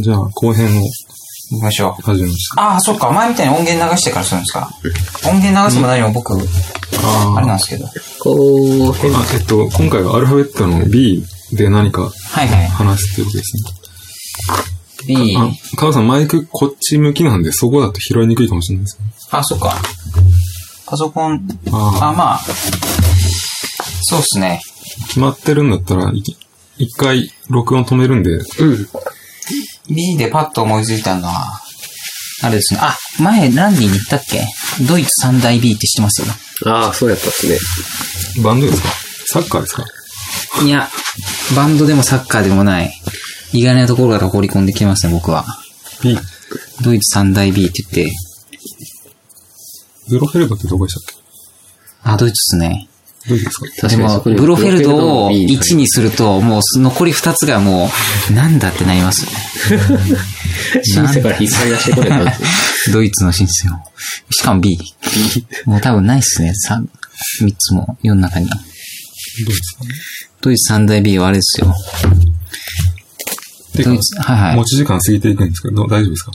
じゃあ、後編を行きましょう。始めました。ああ、そっか。前みたいに音源流してからするんですか。音源流すも何も僕、あれなんですけど。後編。あ、えっと、今回はアルファベットの B で何かはいはい。話すっていうことですね。B。あ、川さんマイクこっち向きなんで、そこだと拾いにくいかもしれないですね。あ、そっか。パソコン、ああ、まあ、そうっすね。決まってるんだったら、い一回録音止めるんで、うん。B でパッと思いついたのは、あれですね。あ、前ランディに言ったっけ？ドイツ三大 B って知ってます？ああ、そうやったっすね。バンドですか？サッカーですか？いや、バンドでもサッカーでもない。意外なところから放り込んできますね、僕は。?B。ドイツ三大 B って言って、ブロフェルドってどこでしたっけ？あ、ドイツっすね。どうですか？でも、ブロフェルドをブロフェルドの B 1にすると、もう残り2つがもう、なんだってなります。シンセから引っ張り出してこれ。ドイツのシンセを。しかも B。もう多分ないっすね。3、三つも世の中に。どうですか？ねドイツ三大 B はあれですよ。ドイツ、はいはい持。ち時間過ぎていくんですけど、大丈夫ですか？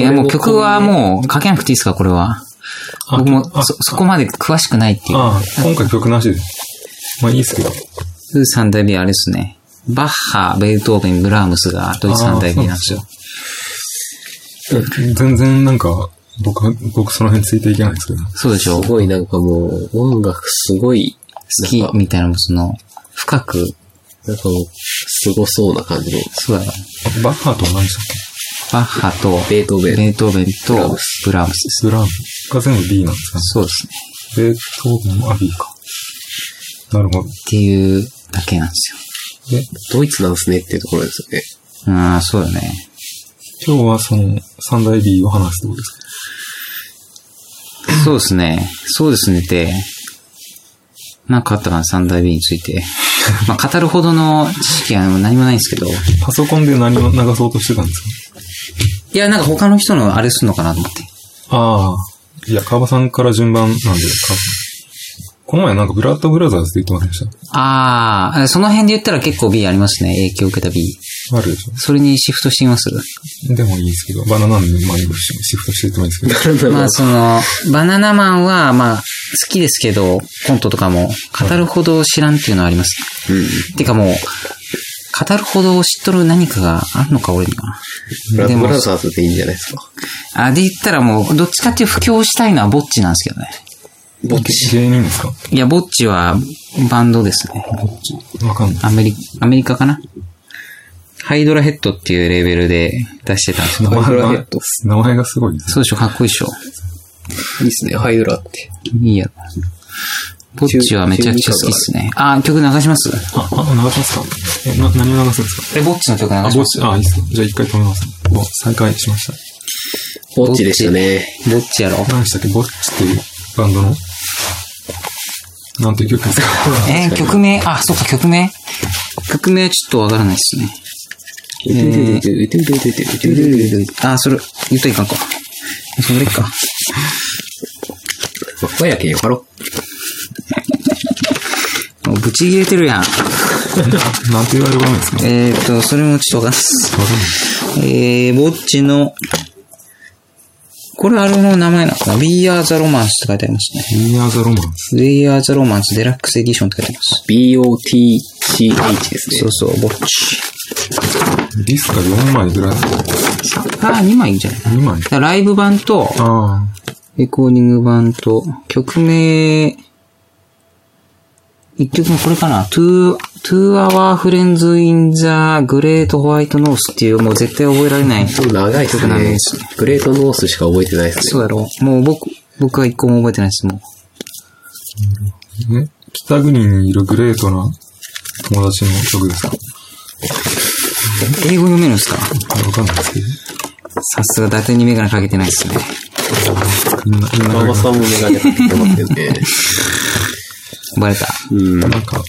いや、もう曲はもう書けなくていいですか、これは。あ僕もあそ、そこまで詳しくないっていう。ああ、今回曲なしで。まあいいですけど。ドイツ三大 B はあれですね。バッハ、ベートーベン、ブラームスがドイツ三大 B なんですよ。全然なんか、僕は、僕その辺ついていけないですけど。そうでしょすごいなんかもう、音楽すごい、好きみたいな、その、深く、なんかもう、すごそうな感じの。そうだよ。あバッハとは何でしたっバッハと、ベートーベンベートーベンと、ブラームスです。けブラームが全部 B なんですかね。そうですね。ベートーベンもあ B か。なるほど。っていうだけなんですで、ドイツなんすねっていうところですよね。よ。ああ、そうだね。今日はその三大 B を話すってことですか？そうですね。そうですねって、なんかあったかな、三大 B について。まあ、語るほどの知識は何もないんですけど。パソコンで何を流そうとしてたんですいや、なんか他の人のあれすんのかなと思って。かああ。いや、川場さんから順番なんで、この前なんかブラッドブラザーズって言ってませんでしああ、その辺で言ったら結構 B ありますね。影響を受けた B。たあるでしそれにシフトしてみます？ょでもいいですけど、バナナマンにシフトして言ってもいいですけど。まあその、バナナマンはまあ好きですけど、コントとかも語るほど知らんっていうのはあります。てかもう、語るほど知っとる何かがあるのか俺には。ブラでもブラザーズでいいんじゃないですか。あ、で言ったらもう、どっちかっていう布教したいのはボッチなんですけどね。ぼっち。芸人ですか？いや、ボッチはバンドですね。わかんない。アメリカ、アメリカかな？ハイドラヘッドっていうレーベルで出してたんですけど。名前がハイドラヘッド、名前がすごいですね。そうでしょ、かっこいいでしょ。いいっすね、ハイドラって。いいや。ボッチはめちゃくちゃ好きっすね。あ、曲流します？あ、あ、流しますか？え、な、何を流すんですか？え、ボッチの曲流あ、します？ぼっち、あ、いいっすよ。じゃあ一回止めます。お、再開しました。ぼっちでしたね。ボッチやろ？何でしたっけ？ぼっちっていうバンドの？なんていう曲ですか？えー曲名、あ、そっか、曲名曲名はちょっとわからないっすね。あ、それ、言っといかんか。それか。和やけんよかろ。ぶち切れてるやん。なんて言われる場面ですか？えーっと、それもちょっとわかん。えー、ぼっちの、これあれの名前なのかな ?We are the Romance って書いてありますね。We are the Romance。We are the Romance デラックスエディションって書いてあります。B-O-T-C-H ですねそう。そう、ぼっち。ディスカ4枚ぐらい。あー、2枚いいんじゃない？2枚。だからライブ版と、あレコーディング版と、曲名、一曲目これかな ?to, to our friends in the great white north っていうもう絶対覚えられない。そう長いっす曲なんねですね。グレートノースしか覚えてないっすね。そうやろもう僕、僕は一個も覚えてないです、もう。あ。ね、北国にいるグレートな友達の曲ですか？英語読めるんですか？わかんないですけど。さすが伊達にメガネかけてないですね。ママさんもメガネかけてますよね。バレた。うん。なんか、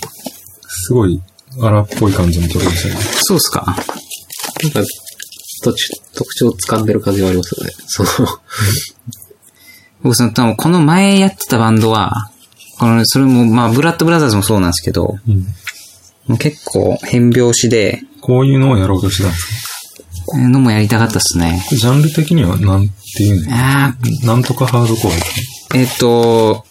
すごい荒っぽい感じの曲でしたね。そうっすか？なんか、特特徴を掴んでる感じがありますよね。その、僕その、多分この前やってたバンドは、この、それも、まあ、ブラッドブラザーズもそうなんですけど、うん。もう結構変拍子で、こういうのをやろうとしてたんですのもやりたかったですね。ジャンル的にはなんていうの？あなんとかハードコアですえっと、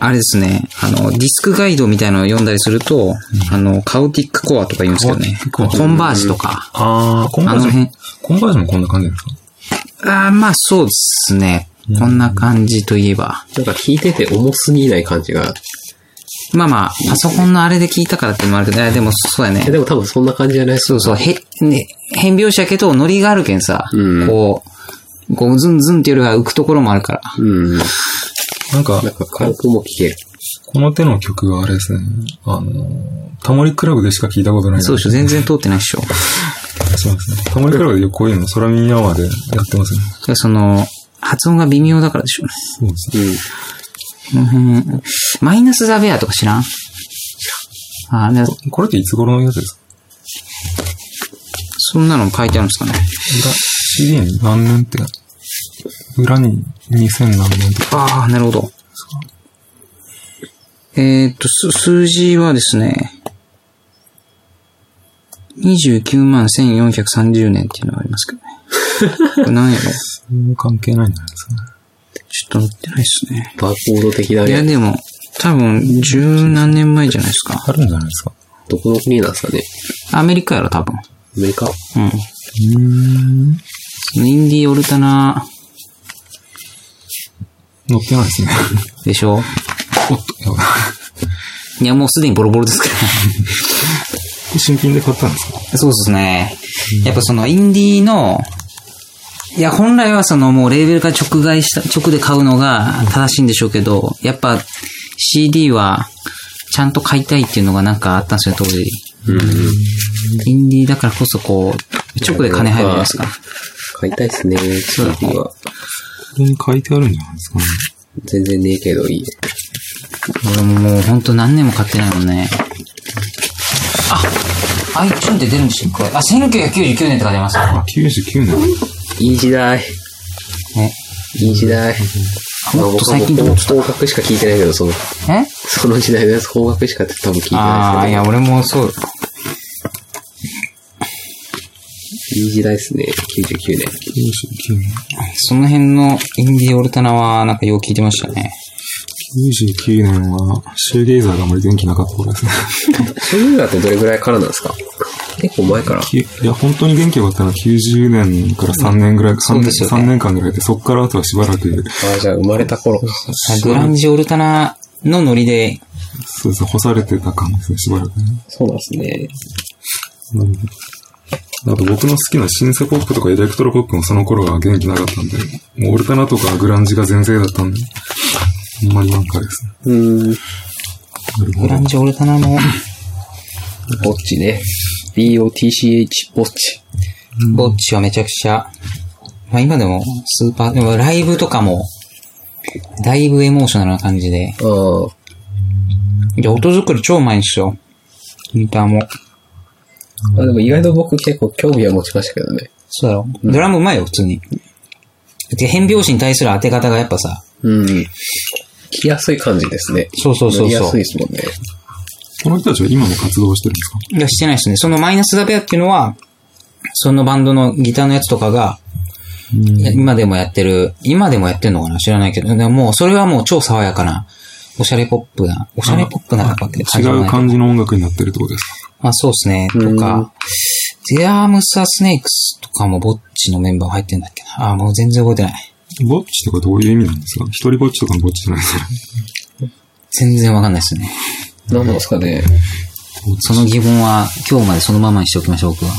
あれですね、あの、ディスクガイドみたいなのを読んだりすると、あの、カウティックコアとか言うんですけどね。コンバージとか。あー、コンバージの辺、コンバージもこんな感じですか？ああ、まあそうですね。こんな感じといえば。なんか聞いてて重すぎない感じが。まあまあ、パソコンのあれで聞いたからってのもあるけど、でもそうやねえ。でも多分そんな感じじゃないですそうそう、へ、ね、変拍子やけど、ノリがあるけんさ、うんこう、こう、ズンズンっていうよりは浮くところもあるから。うん。なんか、軽くも聞ける。この手の曲はあれですね。あの、タモリクラブでしか聞いたことない。そうでしょ、全然通ってないっしょ。そうですね。タモリクラブでこういうの、空耳アワーでやってますね。それはその、発音が微妙だからでしょうね。そうですね。マイナスザベアとか知らんあでこれっていつ頃のやつですかそんなの書いてあるんですかね。CD に何年って、裏に2000何年とか。ああ、なるほど。えーっと、す数字はですね、29万1430年っていうのがありますけどね。これ何やろ？関係ないんじゃないですかね。ちょっと載ってないですね。バーコード的ないや、ね。でも、多分、十何年前じゃないですか。あるんじゃないですか。どこの国なんですかね？アメリカやろ、多分。アメリカ？うん。うん。インディーオルタナ載ってないですね。でしょ？おっと、やばい。いや、もうすでにボロボロですから。新品で買ったんですか？そうですね。やっぱそのインディーの、いや、本来はそのもうレーベルから直買いした、直で買うのが正しいんでしょうけど、やっぱ CD はちゃんと買いたいっていうのがなんかあったんですよ、当時。インディーだからこそこう、直で金入るじゃないですか。買いたいっすね。CD は。これに書いてあるんじゃないですかね。全然ねえけどいい。俺ももうほんと何年も買ってないもんね。あ、iTunes って出るんですよ、これ。あ、1999年とか出ますあ、99年。いい時代。ね。いい時代。まあもっと最近もう方角しか聞いてないけど、その、え？その時代のやつ方角しか多分聞いてああ、ないいや、俺もそう。いい時代ですね。99年。99年。その辺のインディーオルタナはなんかよう聞いてましたね。99年は、シューゲイザーがあまり元気なかった頃ですね。そういうのってどれぐらいからなんですか？結構前から。きいや、本当に元気があったのは90年から3年ぐらい、そう3ですよね年間ぐらいで、そっからあとはしばらく、ああ、じゃあ生まれた頃。グランジオルタナのノリで、そうですね、干されてた感じですね、しばらくね。そうなんですね。うんあと僕の好きなシンセポップとかエレクトロポップもその頃は元気なかったんで、もうオルタナとかグランジが全盛だったんで、ほんまになんかですね。うーん。グラン。ジオルタナも、ぼっちね。BOTCH ぼっち。ボッチはめちゃくちゃ、まあ今でもスーパー、でもライブとかも、だいぶエモーショナルな感じで。ああ。いや、音作り超うまいんですよ。ギターも。あでも意外と僕結構興味は持ちましたけどね。そうだろ。ドラムうまいよ、普通に。で変拍子に対する当て方がやっぱさ、うん。来やすい感じですね。そうそうそうそう乗りやすいですもんね。この人たちは今も活動してるんですか？いや、してないですね。そのマイナスダベアっていうのは、そのバンドのギターのやつとかが、今でもやってる、今でもやってんのかな？知らないけど、でももう、それはもう超爽やかな、おしゃれポップな、おしゃれポップな感違うじじゃない感じの音楽になってるってことですか？まあそうですね。とか、デアームス・ア・スネークスとかもぼっちのメンバー入ってんだっけな。ああ、もう全然覚えてない。ぼっちとかどういう意味なんですか？一人ぼっちとかのぼっちじゃないですか全然わかんないですね。何なんですかね。その疑問は今日までそのままにしておきましょう、僕は。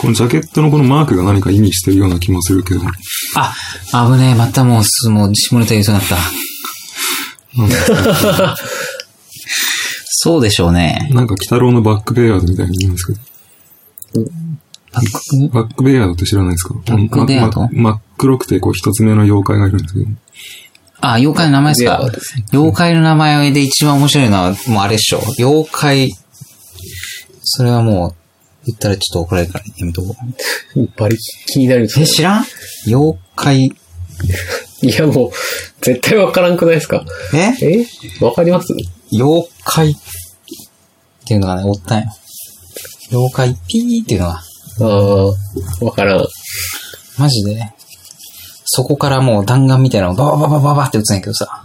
このジャケットのこのマークが何か意味してるような気もするけど。あ、危ねえ、またもうす、もう下ネタ言いそうになった。そうでしょうね。なんか、鬼太郎のバックベイヤードみたいに言うんですけど。バックバックベイヤードって知らないですか？バックベイヤード？まま真っ黒くて、こう、一つ目の妖怪がいるんですけど。あ、妖怪の名前ですか？妖怪の名前で一番面白いのは、もうあれでしょ。妖怪。それはもう、言ったらちょっと怒られるからやめとこう。バリ気になるえ、知らん？妖怪。いやもう、絶対わからんくないですか？え？え？わかります？妖怪っていうのがね、おったんよ。妖怪ピーっていうのが。ああ、わからん。マジで。そこからもう弾丸みたいなのババババババって撃つんやけどさ。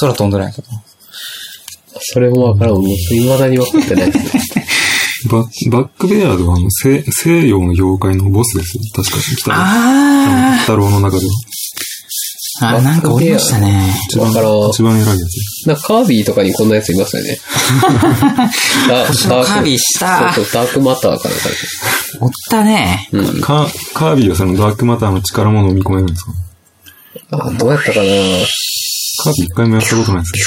空飛んどるんやけど。それもわからん。もう未だに分かってない。ババックベアードはあの西西洋の妖怪のボスですよ。確かに。北あ北郎の中では。ーあ、なんかおりましたね。一番一番偉いやつ。なんかカービィとかにこんなやついますよね。カービィしたそうそう、ダークマターかなんかで。おったね。うん。カカービィはそのダークマターの力も飲み込めるんですか？あ、どうやったかなカービィ一回もやったことないですけ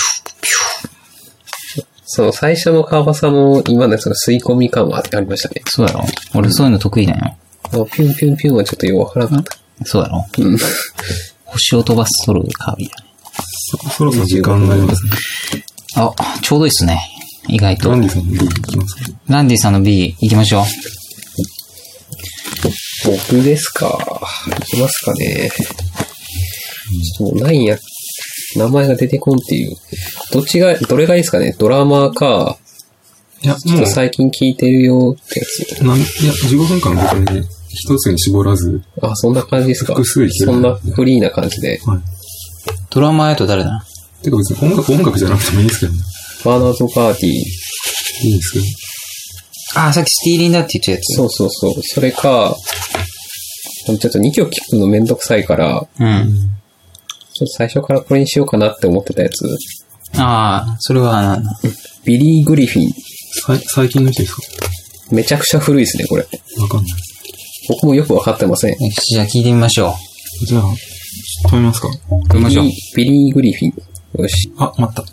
その最初の川場さんも今のやつの吸い込み感はありましたね。そうやろ俺そういうの得意なんよ。あピュンピュンピュンはちょっとよくわからなかった。そうやろうん。星を飛ばすとるカービィだね。ど、そそろそろ時間になりますね。あ、ちょうどいいっすね。意外とラン。ディさんの B いきますか？ランディさんの B 行きましょう。僕ですか。いきますかね。ちょっともうないんや。名前が出てこんっていう。どっちが、どれがいいですかね？ドラマか、いや、ちょっもう、と最近聞いてるよってやつ。なんいや、15分間別に一つに絞らず、あ、そんな感じですか？複数いけるそんなフリーな感じで。はい。ドラマやと誰だ？てか別に音楽、音楽じゃなくてもいいんですけどね。バーナードパーティー。いいんですけど。あ、さっきスティーリンだって言ったやつ。そうそうそう。それか、ちょっと2曲聞くのめんどくさいから、うん。ちょっと最初からこれにしようかなって思ってたやつ。ああ、それはなんだビリー・グリフィン。さい最近の人ですか？めちゃくちゃ古いですね、これ。わかんない。僕もよくわかってません。よしじゃあ聞いてみましょじゃあ、止めますかう。行きましょうビ。リーグリフィン。よし。あ、待った。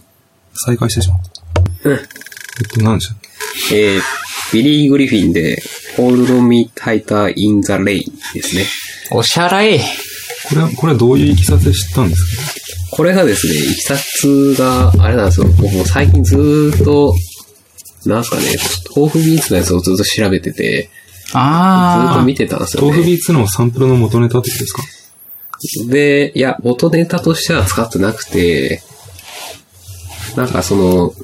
再開してしまった。うんえっと、何でしたっえー、ビリー・グリフィンで、Hold Me Tighter in the Rain ですね。おしゃれこれは、これはどういういきさつで知ったんですか？これがですね、いきさつが、あれなんですよ。僕も最近ずーっと、なんすかね、豆腐ビーツのやつをずっと調べてて、ずーっあと見てたんですよね。豆腐ビーツのサンプルの元ネタってことですか？で、いや、元ネタとしては使ってなくて、なんかその、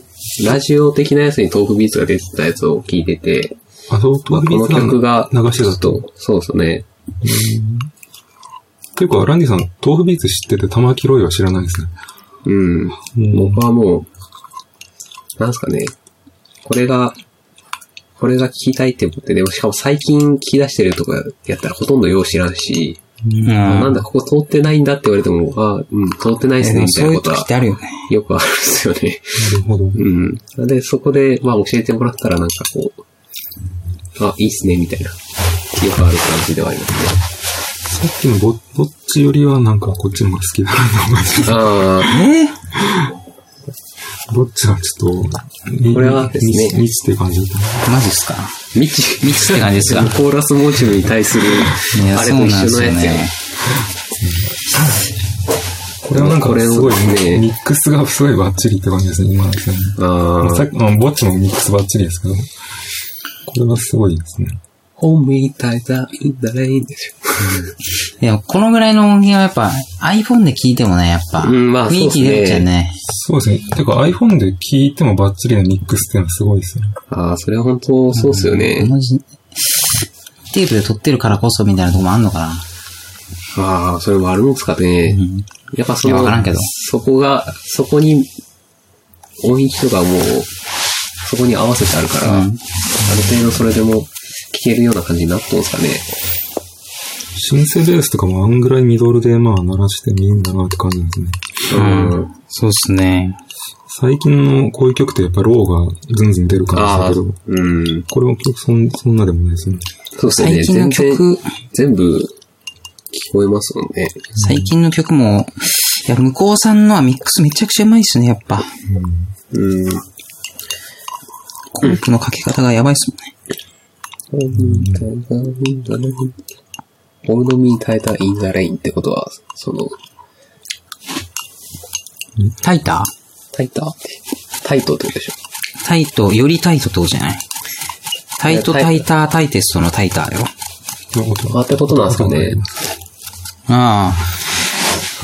ラジオ的なやつに豆腐ビーツが出てたやつを聞いてて、あ、そう、まあ、豆腐ビーツこの曲が、流してたと。そうですね。っていうか、ランディさん、豆腐ビーツ知ってて玉木ロイは知らないですね。うん。僕はもう、なんすかね、これが、これが聞きたいって思って、でもしかも最近聞き出してるとかやったらほとんどよう知らんし、うん。なんだ、ここ通ってないんだって言われても、あうん、通ってないですね、みたいそういうなことは時ってあるよね。よくあるんですよね。なるほど。うん。で、そこで、まあ教えてもらったらなんかこう、あ、いいっすね、みたいな、よくある感じではありますね。さっきのぼ、ぼっちよりはなんかこっちの方が好きだなと思います。あえぼっちはちょっと、みこれはですね。みみちって感じだったマジっすか？あ、未知。未知って感じですか？コーラスモチブに対する、あれと一緒のやつや。ね。これはなんかすごいね。ミックスがすごいバッチリって感じですね、今ですね。ああ、さっき、まあ、ぼっちもミックスバッチリですけど、これはすごいですね。本みたいだ、いいんだね、いいんですよ。いや、このぐらいの音源はやっぱ iPhone で聞いてもね、やっぱ、うんまあ雰囲気出るじゃんね。そうですね。てか iPhone で聞いてもバッチリなミックスっていうのはすごいですよね。ああ、それは本当そうっすよね。同じ、テープで撮ってるからこそみたいなとこもあんのかな。ああ、それもあるんですかね。うん。やっぱそのいやわからんけど、そこが、そこに、音域とかもう、そこに合わせてあるから、うんある程度それでも聞けるような感じになったんですかね。シンセベースとかもあんぐらいミドルでまあ鳴らしてもいいんだなって感じですね。うん。そうっすね。最近のこういう曲ってやっぱローがずんずん出る感じだけど、うん。これも曲そんそんなでもないですね。そうですよね。最近の曲、全部聞こえますもんね。最近の曲も、いや、向こうさんのはミックスめちゃくちゃうまいっすね、やっぱ。うん。コンプのかけ方がやばいっすもんね。 Hold Me Tighter？in the Rain ってことは、その、 tighter？タイタ tight ってことでしょタイト、よりタイトってことじゃない？ tight tighter tightest の tighter よ。あってことなんですかね。ああ。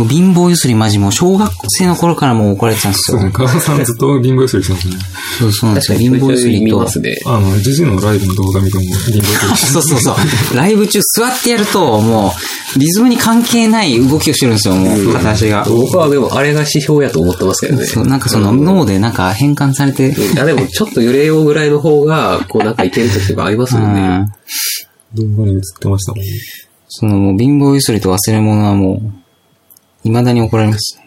貧乏ゆすりマジもう小学生の頃からもう怒られてたんですよそうです。ね。川さんずっと貧乏ゆすりしてますね。そうそうなんですよ。貧乏ゆすりと。あの、ジジのライブの動画見ても貧乏ゆすりして そうそうそう。ライブ中座ってやると、もう、リズムに関係ない動きをしてるんですよ、もう、片足が。僕はでもあれが指標やと思ってますけどね。そう、なんかその脳でなんか変換されて、いやでもちょっと揺れようぐらいの方が、こうなんかいける時とかありますうよね。ん。動画に映ってましたもんね。そのもう貧乏ゆすりと忘れ物はもう、未だに怒られます。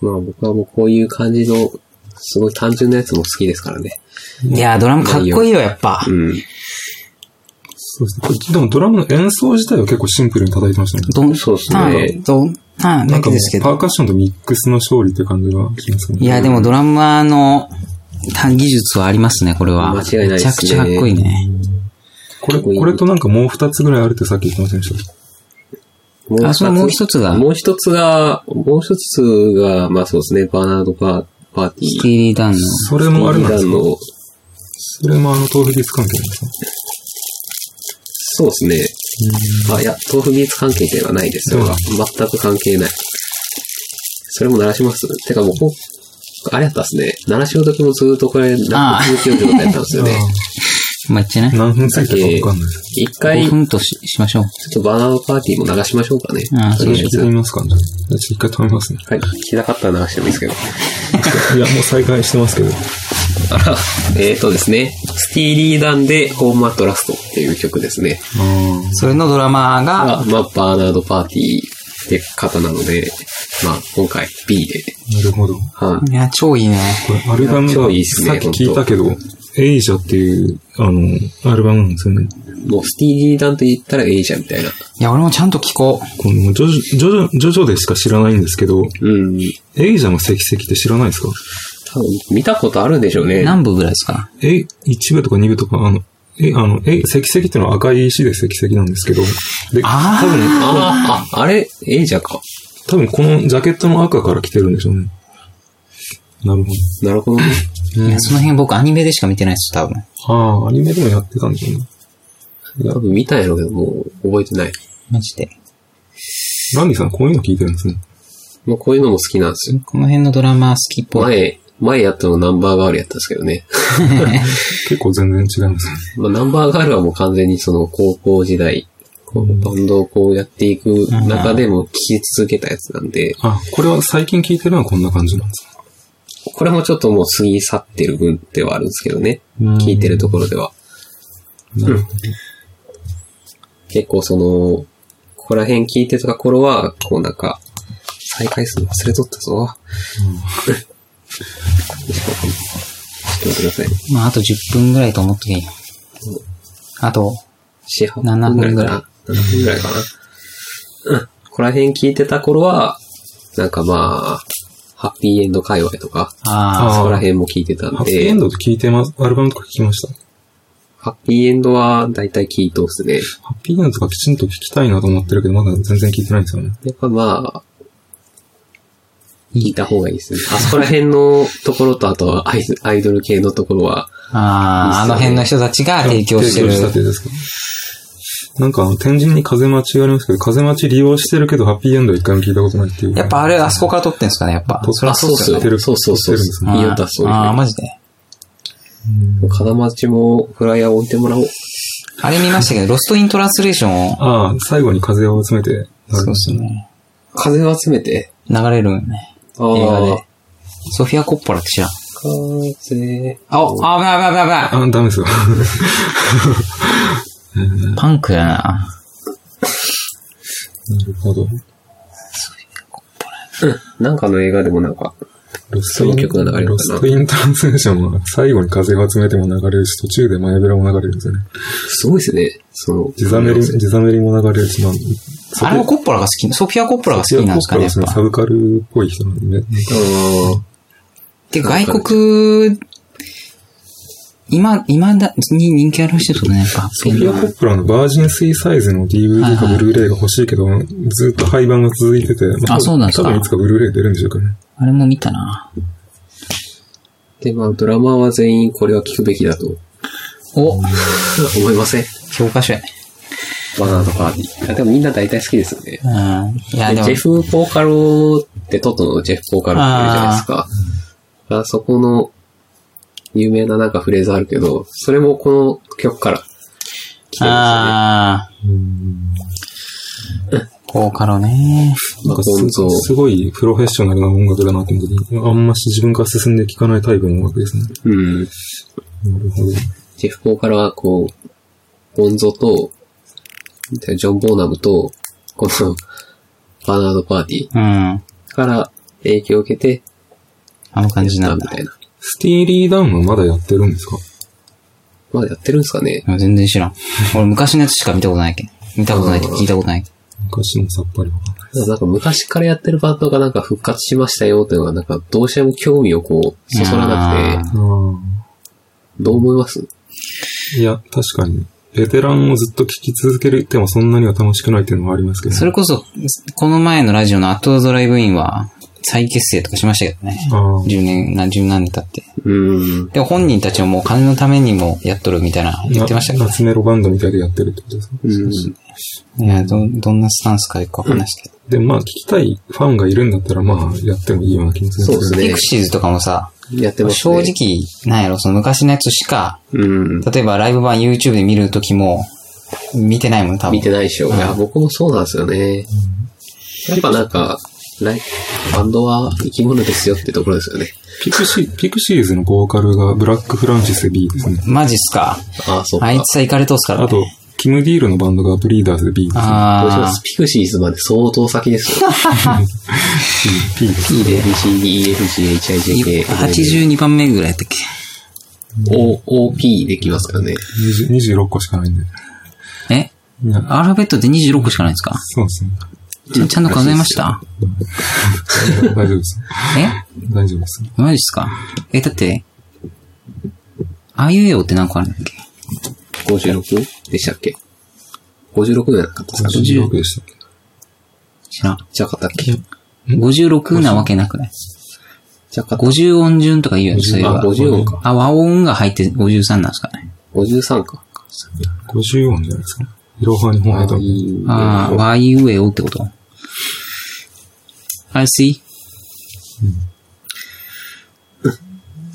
まあ僕はもうこういう感じの、すごい単純なやつも好きですからね。いやー、ドラムかっこいいよ、やっぱ。うん。そうですね。これでもドラムの演奏自体は結構シンプルに叩いてましたね。ドン、そうっすタねン、ドン、タンだなんかもうけですけど。パーカッションとミックスの勝利って感じがしますね。いや、でもドラマーの技術はありますね、これは。間違いないですねめちゃくちゃかっこいいね。これ、これとなんかもう二つぐらいあるってさっき言ってませんでした？もうあそのもう一つが？もう一つが、もう一つが、まあそうですね、バーナードパーパーディ。スティーリー・ダンの。それもあれなんですかそれもあの、 tofubeats 関係なんですか？そうですね。あ、いや、 tofubeats 関係ではないですよ。全く関係ない。それも鳴らします？てかもうこ、あれやったっすね。鳴らしの時もずっとこれ、鳴って続けようということやったんですよね。まあ、言ってね。何分過ぎたかわかんないです。一回、5ちょ分とししましょう。っとバーナードパーティーも流しましょうかね。ああとりあえず聞いてみますかじゃあじゃあ一回止めますね。はい。聞きたかったら流してもいいですけど。いや、もう再開してますけど。あら、えーとですね、スティーリーダンでホームアットラストっていう曲ですね。あそれのドラマーが、が、まあ、バーナードパーティーって方なので、まあ、今回 B で、あ、なるほど。はい。いや、超いいね。これ、アルバムが超いいっすねさっき聞いたけど、エイジャっていう、あの、アルバムなんですよね。もうスティーリーダンと言ったらエイジャみたいな。いや、俺もちゃんと聞こう。このジョジョ、ジョジョ、ジョジョでしか知らないんですけど、うん。エイジャの石石って知らないですか？多分、見たことあるんでしょうね。何部ぐらいですか？え、1部とか2部とか、あの、え、あの、え、石石っていうのは赤い石で石石なんですけど、で、あー多分、ああ、あ、あれ、エイジャか。多分このジャケットの赤から来てるんでしょうね。なるほなるほどね。いや、その辺僕アニメでしか見てないです、多分。ど。ああ、アニメでもやってたんでしょうね。多分見たんやろうけど、もう覚えてない。マジで。ランディさんこういうの聞いてるんですね。まあ、こういうのも好きなんですよ。この辺のドラマー好きっぽい。前、前やったのナンバーガールやったんですけどね。結構全然違いますね。まあ、ナンバーガールはもう完全にその高校時代、こうバンドをこうやっていく中でも聴き続けたやつなんで、あ、これは最近聞いてるのはこんな感じなんですね。これもちょっともう過ぎ去ってる分ではあるんですけどね。うん聴いてるところでは。なるほど。結構その、ここら辺聞いてた頃は、こうなんか、再開するの忘れとったぞ。ちょっと待ってください。まあ、あと10分ぐらいと思っとけよ。あと、4、8分ぐらいかな。7分ぐらいかな。うん。ここら辺聞いてた頃は、なんかまあ、ハッピーエンド界隈とか、ああそこら辺も聞いてたんハッピーエでン、ドと聞いてます。アルバムとか聞きました？ハッピーエンドは大体聞いとっすね。ハッピーエンドとかきちんと聞きたいなと思ってるけど、まだ全然聞いてないんですよね。やっぱまあ、聞いた方がいいですね。あそこら辺のところと、あとはアイアイドル系のところは、あ、ああ、あの辺の人たちが提供してる。提供したってですか？なんかあの、天神に風待ちがありますけど、風待ち利用してるけど、ハッピーエンドは一回も聞いたことないっていう。やっぱあれ、あそこから撮ってんすかね、やっぱ。とあ、そうっすよ。撮ってるそうそうそう。撮ってるんですね見よったそうああ、マジジで。金町もフライヤー置いてもらおう。あれ見ましたけど、ロストイントランスレーションを、ああ、最後に風を集めて、そうですね。風を集めて？流れるんね。映画で。ソフィア・コッポラって知らん？風。あ、あ、危ない危ない危ない危ない。あ、ダメですよ。パンクやな。なるほど。なんかの映画でもなんか、ロスその曲が流れるかなロストイントランスレーションは最後に風を集めても流れるし、途中で前ベラも流れるんですよね。すごいですね。その、ジザメリ、ジザメリも流れるし、まあ、あれもコッポラが好き、ソフィア・コッポラが好きなんですかね、やっぱ。サブカルっぽい人なんでね。あで、外国、今、今だに人気ある人とね、やっぱ。ソフィア・コップラのバージン3サイズの DVD かブルーレイが欲しいけど、ずっと廃盤が続いてて、まあそうなんですか多分いつかブルーレイ出るんでしょうかね。あれも見たな。ーで、まあ、ドラマーは全員これは聞くべきだとお、思いません？教科書やね。バナナとパーティー。あでもみんな大体好きですよね。うん。いや、でもでジェ、フ・ポーカロってトトのジェフ・ポーカロっているじゃないですか。あそこの有名ななんかフレーズあるけど、それもこの曲から来てるんですよね。あー。ボーカロね。なんかすすごいプロフェッショナルな音楽だなと思って、あんまし自分から進んで聴かないタイプの音楽ですね。うん。なるほど。ジェフ・ポーカロはこう、ボンゾと、ジョン・ボーナムと、この、バーナード・パーディうん。ーから影響を受けて、あの感じなんだ。みたいな。スティーリー・ダンはまだやってるんですか？まだやってるんですかね？全然知らん。俺昔のやつしか見たことないけん。見たことないけど聞いたことない。昔もさっぱりわかんない。なんか昔からやってるバンドがなんか復活しましたよっていうのがなんかどうしても興味をこう、そそらなくて、どう思います？いや、確かに。ベテランをずっと聴き続けてもそんなには楽しくないっていうのはありますけど、それこそ、この前のラジオのアットドライブインは、再結成とかしましたけどね。ああ10年、何十何年経って。うん。で、本人たちももう金のためにもやっとるみたいな言ってましたけど。夏メロバンドみたいでやってるってことですか？うん。いや、ど、どんなスタンスかよくわかんないですけど。で、まあ、聞きたいファンがいるんだったら、まあ、やってもいいような気もするんそうですねピク。シーズとかもさ、やってます正ね。直、なんやろ、その昔のやつしか、うん。例えばライブ版 YouTube で見るときも、見てないもん、多分。見てないでしょ。いや、僕もそうなんですよね。やっぱなんか、ライブバンドは生き物ですよってところですよね。ピクシー、ピクシーズのボーカルがブラック・フランシス B ですね。マジっすか？ああ、そうか。あいつはイカれとっすからね。あと、キム・ディールのバンドがブリーダーズで B ですね。どうしあますピクシーズまで相当先ですよ。P です。P で BCD、EF、GH、IJK、ー、82 番目ぐらいやったっけ？O、OP できますからね。20 26個しかないんで。え？アルファベットで26個しかないんですか？そうですね。ちゃんちゃんと数えました？大丈夫です。え？大丈夫です。マジっすか？え、だって、あいうえおって何個あるんだっけ？56? でしたっけ ?56 じゃなかったですか？ね56でしたっけ知らん。じゃなかったっけ？56なわけなくない？じゃなかった。50音順とか言うよね、そういえばあ、。50音か。あ、和音が入って53なんですかね？53か。50音じゃないですか？いろは日本ヘド。いああ、和いうえおってこと？?I see?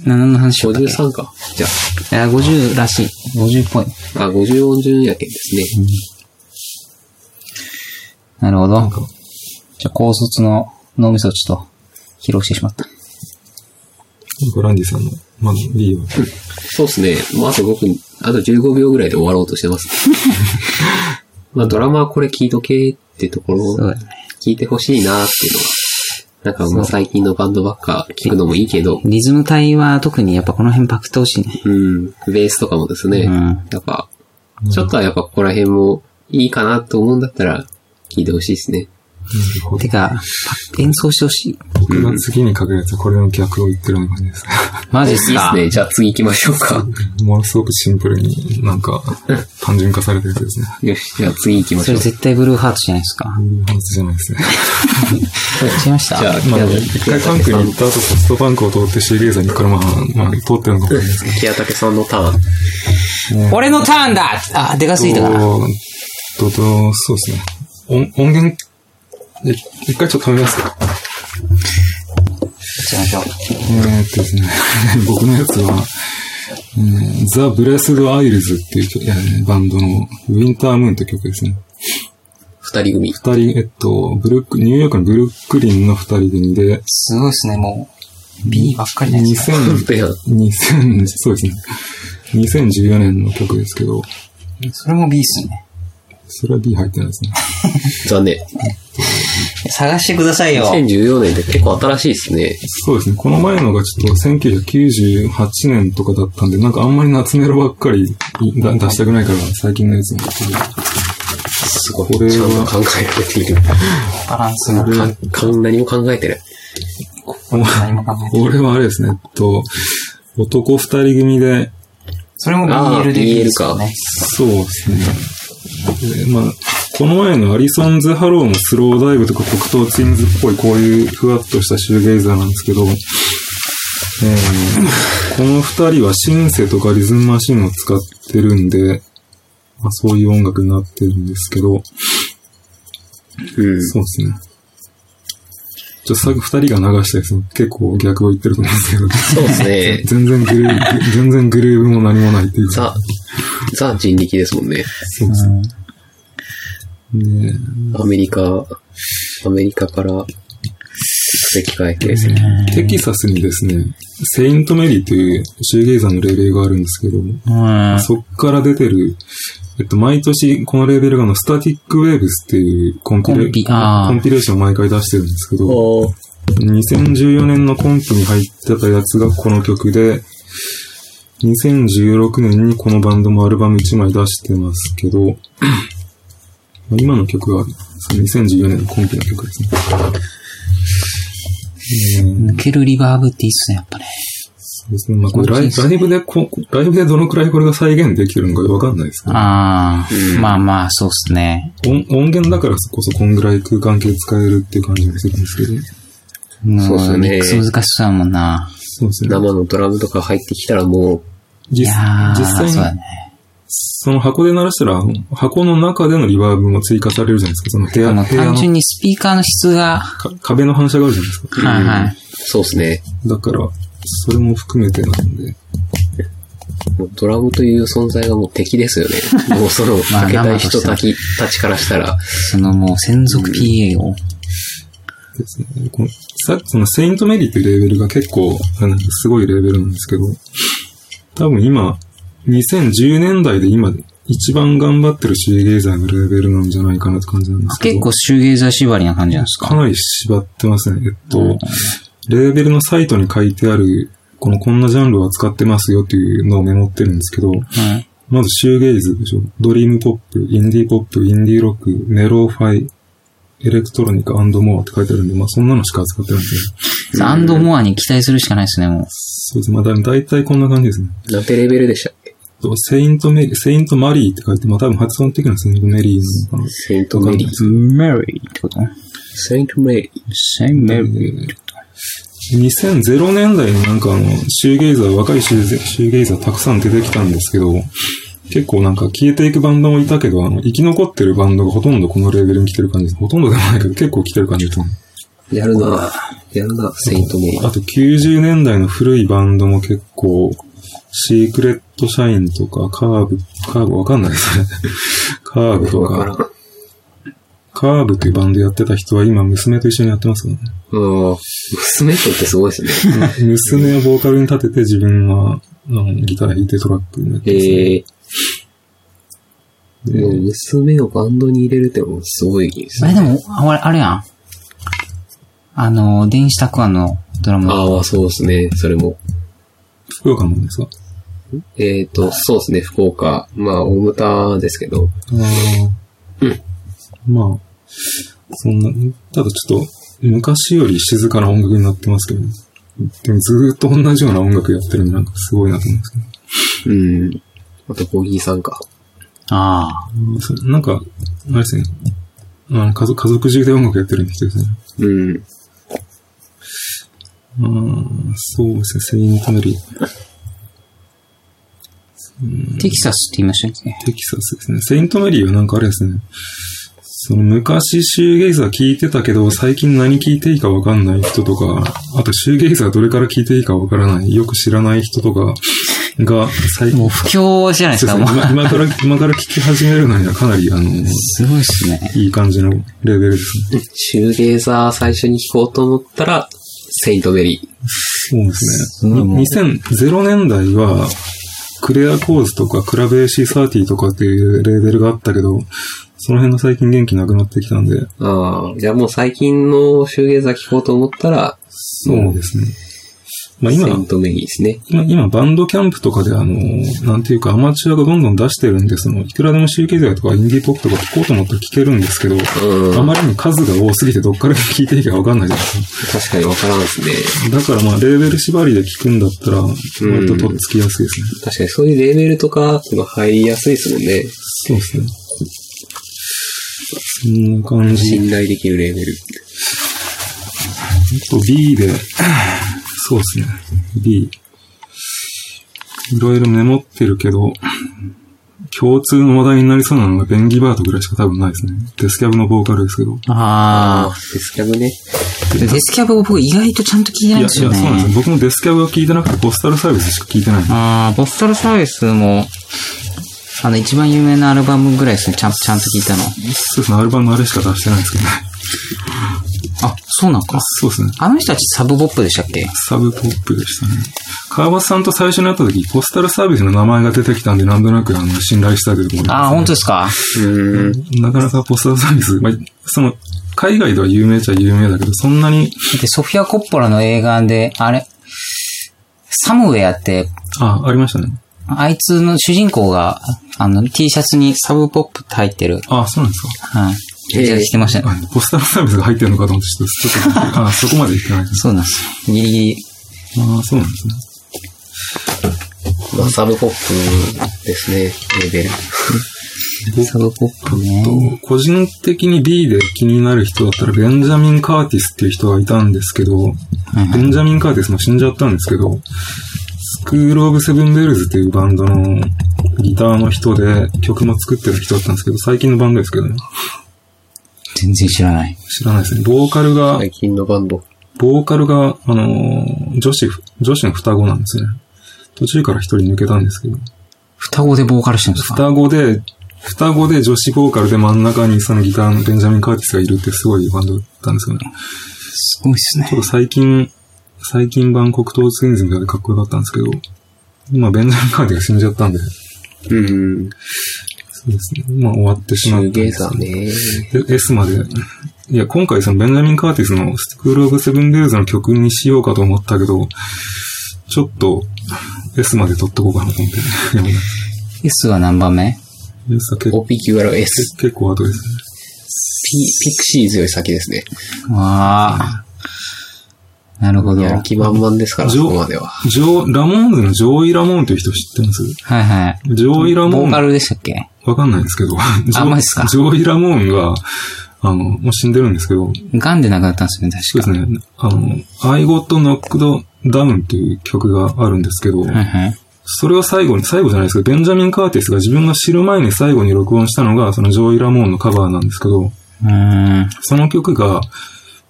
何の話しようかっけ53か。じゃいや、50らしい。50っぽい。あ、あ、50音順やけんですね。なるほど。じゃあ、高卒の脳みそをちょっと披露してしまった。ブランディさんの、まあ、B は？そうですね。もうあと5分、あと15秒ぐらいで終わろうとしてます。まあドラマはこれ聞いとけってところをそうだね。聞いてほしいなっていうのは。なんかもう。最近のバンドばっか聞くのもいいけど、リズム体は特にやっぱこの辺パクってほしいね。うん、ベースとかもですね、うん。やっぱ、ちょっとはやっぱここら辺もいいかなと思うんだったら聞いてほしいですね。てか、パ演奏してほしい。僕が次に書くやつはこれの逆を言ってるような感じです。マジっすか？いいですね。じゃあ次行きましょうか。ものすごくシンプルになんか単純化されたやつですね。よし、じゃあ次行きましょう。それ絶対ブルーハーツじゃないですか。はずじゃないですね。違いました？じゃあ、まあ、木一回パンクに行った後、ポストパンクを通ってシーリーザにこれまあ、まあ、通ってるのかもしれないですけど。木畑さんのターン。俺のターンだあ、でかすぎたかな。と、と、とそうですね。音音源、え一回ちょっと止めますか。しましょう。えーっとですね、僕のやつは、えー、ザ・ブレスド・アイルズっていう曲、えーバンドのウィンタームーンって曲ですね。二人組。二人、えっと、ブルック、ニューヨークのブルックリンの二人組で、すごいですね、もう。B ばっかりなんですよ。2000、ペア。2000、そうですね。2014年の曲ですけど、それも B っすね。それは B 入ってないですね。残念。探してくださいよ。2014年って結構新しいですね。そうですね。この前のがちょっと1998年とかだったんで、なんかあんまり夏メロばっかりだ出したくないから最近のやつに。すごい。これはちゃんと考えられている。バランスが。かか何も考えてない。何も考えてない俺はあれですね。えっと、男二人組で、それも BL で B ですよ BL ね。そうですね。でまあ、この前のアリソンズ・ハローのスローダイブとかコクトー・ツインズっぽいこういうふわっとしたシューゲイザーなんですけど、えーこの二人はシンセとかリズムマシンを使ってるんで、まあ、そういう音楽になってるんですけど、うん。そうですね。ちょっとさ二人が流したやつ結構逆を言ってると思うんですけど、そうですね。全然グルーブ、全然グルーブも何もないっていう。ザ、ザ人力ですもんね。そうですね。ねアメリカ、アメリカから席替えてですね。テキサスにですね、セイントメリーというシューゲイザーのレーベルがあるんですけど、うん。そっから出てる、えっと、毎年このレーベルがあの、スタティックウェーブスっていうコンピレコンピコンピレーションを毎回出してるんですけど、おー2014年のコンプに入ってたやつがこの曲で、2016年にこのバンドもアルバム1枚出してますけど、まあ今の曲は、その2014年のコンピの曲ですね。えー抜けるリバーブっていいっすね、やっぱね。そうですね。まあこれライライブでこ、ライブでどのくらいこれが再現できてるのかわかんないですけど、ああ、うんまあまあ、そうっすね。音音源だからこそこんぐらい空間系使えるっていう感じがするんですけど、もそうっすよねミックス難しそうやもんな。そうですね。生のドラムとか入ってきたらも実いやー、実際にそね。その箱で鳴らしたら、箱の中でのリバーブも追加されるじゃないですか。その部屋、あの、部屋の単純にスピーカーの質が、か壁の反射があるじゃないですか。はいはい。う、そうですね。だから、それも含めてなんで。ドラムという存在がもう敵ですよね。もうその、まあかけたい人たちたちからしたら、そのもう専属 PA を。ですね。このさっきそのセイントメリーっていうレーベルが結構、なんかすごいレーベルなんですけど、多分今、2010年代で今、一番頑張ってるシューゲイザーのレーベルなんじゃないかなって感じなんですけど。結構シューゲーザー縛りな感じなんですか？かなり縛ってますね。えっと、うんレーベルのサイトに書いてある、このこんなジャンルを扱ってますよっていうのをメモってるんですけど、うん。まずシューゲイズでしょ。ドリームポップ、インディーポップ、インディーロック、メローファイ、エレクトロニカ more って書いてあるんで、まあそんなのしか扱ってないんで。 and more に期待するしかないですね、もう。そうです。まあだ大体こんな感じですね。なんてレーベルでしたっけ？とセイントメリー、セイントマリーって書いて、まあ多分発音的にはセイントメリーなのかな。セイントメリー。メリーってこと？セイントメリー。セインメリーってこと2000年代になんかあの、シューゲイザー、若いシューゼシューゲイザーたくさん出てきたんですけど、結構なんか消えていくバンドもいたけど、あの、生き残ってるバンドがほとんどこのレーベルに来てる感じ。ほとんどでもないけど、結構来てる感じですね。やるなやるな、セイントメリー。あと90年代の古いバンドも結構、シークレットシャインとか、カーブ、カーブわかんないですね。カーブとわかカーブっていうバンドやってた人は今娘と一緒にやってますよね。うん。娘とってすごいですね。娘をボーカルに立てて自分は、あのギター弾いてトラックになってますねええでも娘をバンドに入れるってもうすごいですね。あれでも、あれ、あれやん。あの、電子たくあんのドラム。ああ、そうですね。それも。福岡なんですか？えっ、と、そうですね。福岡。まあ、大牟田ですけど。ああ。まあ、そんな、ただちょっと、昔より静かな音楽になってますけど、でもずーっと同じような音楽やってるんで、なんかすごいなと思うんですけど。うん。あと、ボギーさんか。ああ。うんそうなんか、あれですね。あの家族家族中で音楽やってる人ですね。うん。うん、そうですね、セイントメリー。テキサスって言いましたっけ？テキサスですね。セイントメリーはなんかあれですね。その昔シューゲイザー聞いてたけど、最近何聞いていいかわかんない人とか、あとシューゲイザーどれから聞いていいかわからない、よく知らない人とかが、最近、もう不況じゃないですか、そうですねもう。今今から、今から聞き始めるのにはかなり、あの、すごいっすね。いい感じのレベルですね。シューゲーザー最初に聴こうと思ったら、セイントメリー。そうですね。うん2000年代は、クレアコーズとかクラブ AC30 とかっていうレーベルがあったけど、その辺の最近元気なくなってきたんで、ああ、じゃあもう最近のシューゲーザー聴こうと思ったら、そうですね。まあ今ントメリーですね。今、今バンドキャンプとかであの、なんていうかアマチュアがどんどん出してるんで、その、いくらでもシューケザーとかインディーポップとか聞こうと思ったら聞けるんですけど、うんあまりに数が多すぎてどっから聞いていいかわかんないじゃないです確かにわからんですね。か。だからまあ、レーベル縛りで聞くんだったら、割ととっつきやすいですね。確かにそういうレーベルとかが入りやすいですもんね。そうですね。そんな感じ。信頼できるレーベル。あと B で、そうですね。B。いろいろメモってるけど、共通の話題になりそうなのがベンギバートぐらいしか多分ないですね。デスキャブのボーカルですけど。あデスキャブね。あ。デスキャブを僕意外とちゃんと聞いてないんいや、いや、ですよそうなんですね。よ。僕もデスキャブは聞いてなくて、ポスタルサービスしか聞いてない。ああ、ポスタルサービスも、あの、一番有名なアルバムぐらいですね。ちゃんちゃんと聞いたの。そうですね、アルバムあれしか出してないんですけどね。あ、そうなんか。そうですね。あの人たちサブボップでしたっけ？サブポップでしたね。川端さんと最初に会った時、ポスタルサービスの名前が出てきたんで、なんとなくあの信頼したけども、ああ、本当ですか？うん。なかなかポスタルサービス、まあ、その、海外では有名っちゃ有名だけど、そんなに、で、ソフィア・コッポラの映画で、あれ、サムウェアって、あ、ありましたね。あいつの主人公が、あの、T シャツにサブポップって入ってる。あ、そうなんですか。はい。ャツ着てましたね。あポスタルサービスが入ってるのかと思って、ちょっと、ちょっと、あ、そこまで言ってない。そうなんですよ。ギリギリ。あそうなんですね。まあ、サブポップですね、レベル。サブポップね。と個人的に B で気になる人だったら、ベンジャミン・カーティスっていう人がいたんですけど、ベンジャミン・カーティスも死んじゃったんですけど、スクール・オブ・セブン・ベルズっていうバンドのギターの人で曲も作ってる人だったんですけど、最近のバンドですけどね。全然知らない。知らないですね。ボーカルが、最近のバンド。ボーカルが、あのー女子、女子の双子なんですね。途中から一人抜けたんですけど。双子でボーカルしてるんですか？双子で、双子で女子ボーカルで真ん中にそのギターのベンジャミン・カーティスがいるってすごいバンドだったんですよね。すごいっすねちょっ。と最近、最近版黒糖ツインズみたいでかっこよかったんですけど、今ベンジャミン・カーティが死んじゃったんで、うん。そうですね。まあ終わってしまったんですザーね。で S まで。いや、今回そのベンジャミン・カーティスのスクール・オブ・セブン・デイズの曲にしようかと思ったけど、ちょっと S まで取ってこうかなと思って、ね。S は何番目？S は結構オピキュアル S。結構後ですね。ピ、ピクシーズより先ですね。ああ。なるほど。はいやる気満々ですから、そこまでは。ジョー、ラモーンズのジョーイ・ラモーンという人知ってます？はい。ジョーイ・ラモーン、ボーカルでしたっけ？わかんないんですけど、ジョマジっすか？ジョーイ・ラモーンが、あの、もう死んでるんですけど、ガンで亡くなったんですよね、確か。そうですね、あの、I Got Knocked Down という曲があるんですけど、はいはい。それを最後に、最後じゃないですけど、ベンジャミン・カーティスが自分が知る前に最後に録音したのが、そのジョーイ・ラモーンのカバーなんですけど、うーん。その曲が、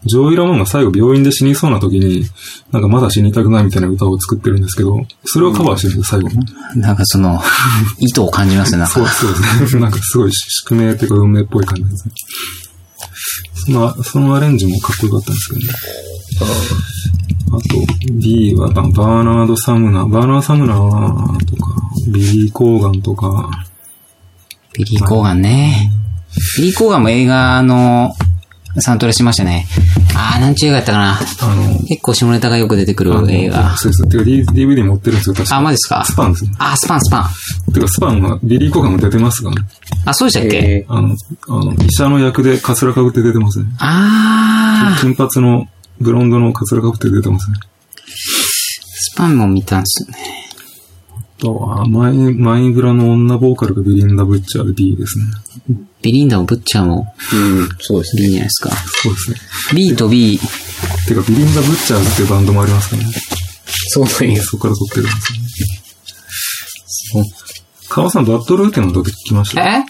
ジョーイ・ラモーンが最後病院で死にそうな時に、なんかまだ死にたくないみたいな歌を作ってるんですけど、それをカバーしてるんですよ、最後に。なんかその、意図を感じますね、なんそう、か。そうですね。なんかすごい宿命っていうか運命っぽい感じですね。その、そのアレンジもかっこよかったんですけどね。あと、B はババーナード・サムナー、バーナード・サムナーとか、ビリー・コーガンとか、ビリー・コーガンね。ビリー・コーガンも映画のサントラしましたね。あー、なんちゅう映画やったかな。あの、結構下ネタがよく出てくる映画。そうです。てか DVD 持ってるんですよ、確かあ、マジですか？スパンですね。あ、スパン、スパン。てか、スパンはビリー・コーガンも出てますが、ね、あ、そうでしたっけ、えあの、あの、医者の役でカツラかぶって出てますね。あー、金髪のブロンドのカツラかぶって出てますね。スパンも見たんですよね。あとは、マイ、マイブラの女ボーカルがビリンダ・ブッチャーで B ですね。ビリンダもブッチャーもうん、そうですね。B じゃないですか？そうですね。B と B。てか、ビリンダ・ブッチャーズっていうバンドもありますからね。そうなんや。そこから撮ってるんですよね。川さん、バッドルーテナントって聞きました？え？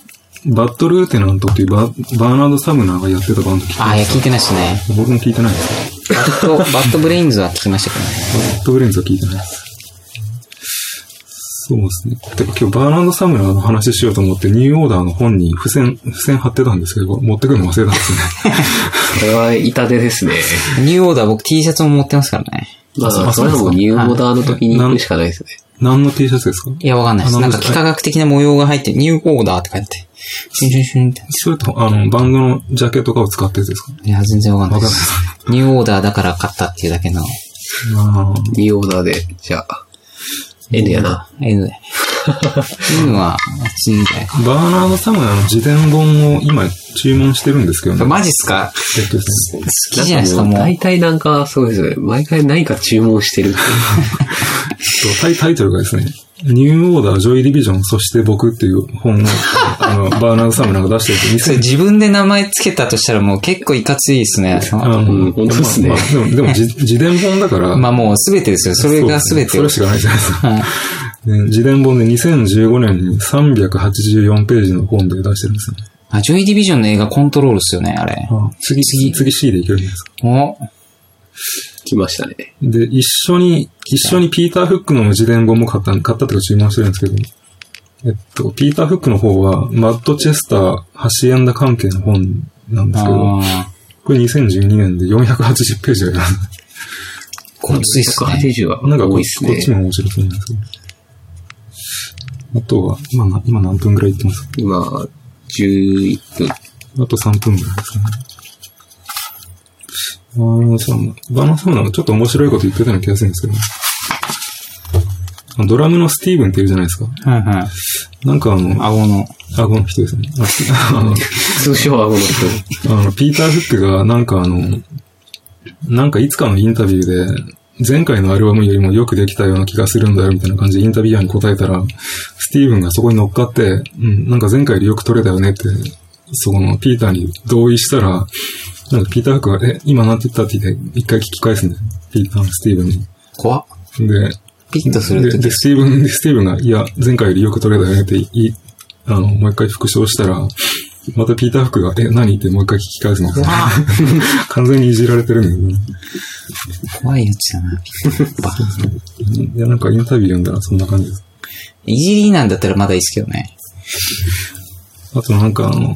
バッドルーテナントっていうババーナード・サムナーがやってたバンド聞きまあ、いや、し聞いてないですね。た僕も聞いてないです。バッド、バッドブレインズは聞きましたけどね。バッドブレインズは聞いてないです。そうですね。てか今日バーナード・サムナーの話しようと思ってニューオーダーの本に付箋、付箋貼ってたんですけど、持ってくるの忘れたんですね。これは痛手ですね。ニューオーダー僕 T シャツも持ってますからね。まああ、それはもうニューオーダーの時に行くしかないですね。何の T シャツですか？いや、わかんないです。あなんか？幾何学的な模様が入って、ニューオーダーって書いてて。シュンシュンシュンって。それと、あの、バンドのジャケットとかを使ってるやつですか？いや、全然わかんないでわかんす。ニューオーダーだから買ったっていうだけの。ニューオーダーで、じゃあ、N やな。N で。N は、次だよ。バーナード・サムナーの自伝本を今注文してるんですけどね。マジっすか？えっとですね。好きじゃないですか、もう。大体なんか、そうですね。毎回何か注文してる。タイタイトルがですね、ニューオーダー、ジョイ・ディビジョン、そして僕っていう本を、あの、バーナード・サムナーが出してるそれ2000自分で名前つけたとしたらもう結構いかついですね。あのうん本当ですねまあまあでも、でも自 自伝本だから、まあもうすべてですよ。それがすべてをそれしかないじゃないですか。はいで自伝本で2015年に384ページの本で出してるんですよね。あ、ジョイディビジョンの映画コントロールっすよね、あれ。次、次、次 C でいけるんですか。お来ましたね。で、一緒に、一緒にピーター・フックの自伝本も買った、買ったっていうか注文してるんですけど、えっと、ピーター・フックの方は、マッド・チェスター、ハシエンダ関係の本なんですけど、あこれ2012年で480ページあります。ーごっついっすね。180はなんかこ多いっすねこっち。も面白そうなんですけど。あとは、今な、今何分くらい言ってます？今、11分。あと3分ぐらいですかね。あのさ、バナサムナがちょっと面白いこと言ってたような気がするんですけど、あドラムのスティーブンっているじゃないですか。はいはい。なんかあの、顎の。顎の人ですね。通称顎の人。あの、ピーター・フックが、なんかあの、なんかいつかのインタビューで、前回のアルバムよりもよくできたような気がするんだよ、みたいな感じでインタビュアーに答えたら、スティーブンがそこに乗っかって、うん、なんか前回よりよく撮れたよねって、そこのピーターに同意したら、なんかピーター・フックが、え、今なんて言ったって言って、一回聞き返すんだよ。ピーターのスティーブンに。怖っ。で、ピッとするで、とで、スティーブン、で、スティーブンが、いや、前回よりよく撮れたよねって言い、あの、もう一回復唱したら、またピーター・フックが、え、何ってもう一回聞き返すの。完全にいじられてるんだけ怖いやつだな。バカど、いや、なんかインタビュー読んだらそんな感じです。いじりなんだったらまだいいですけどね。あとなんかあの、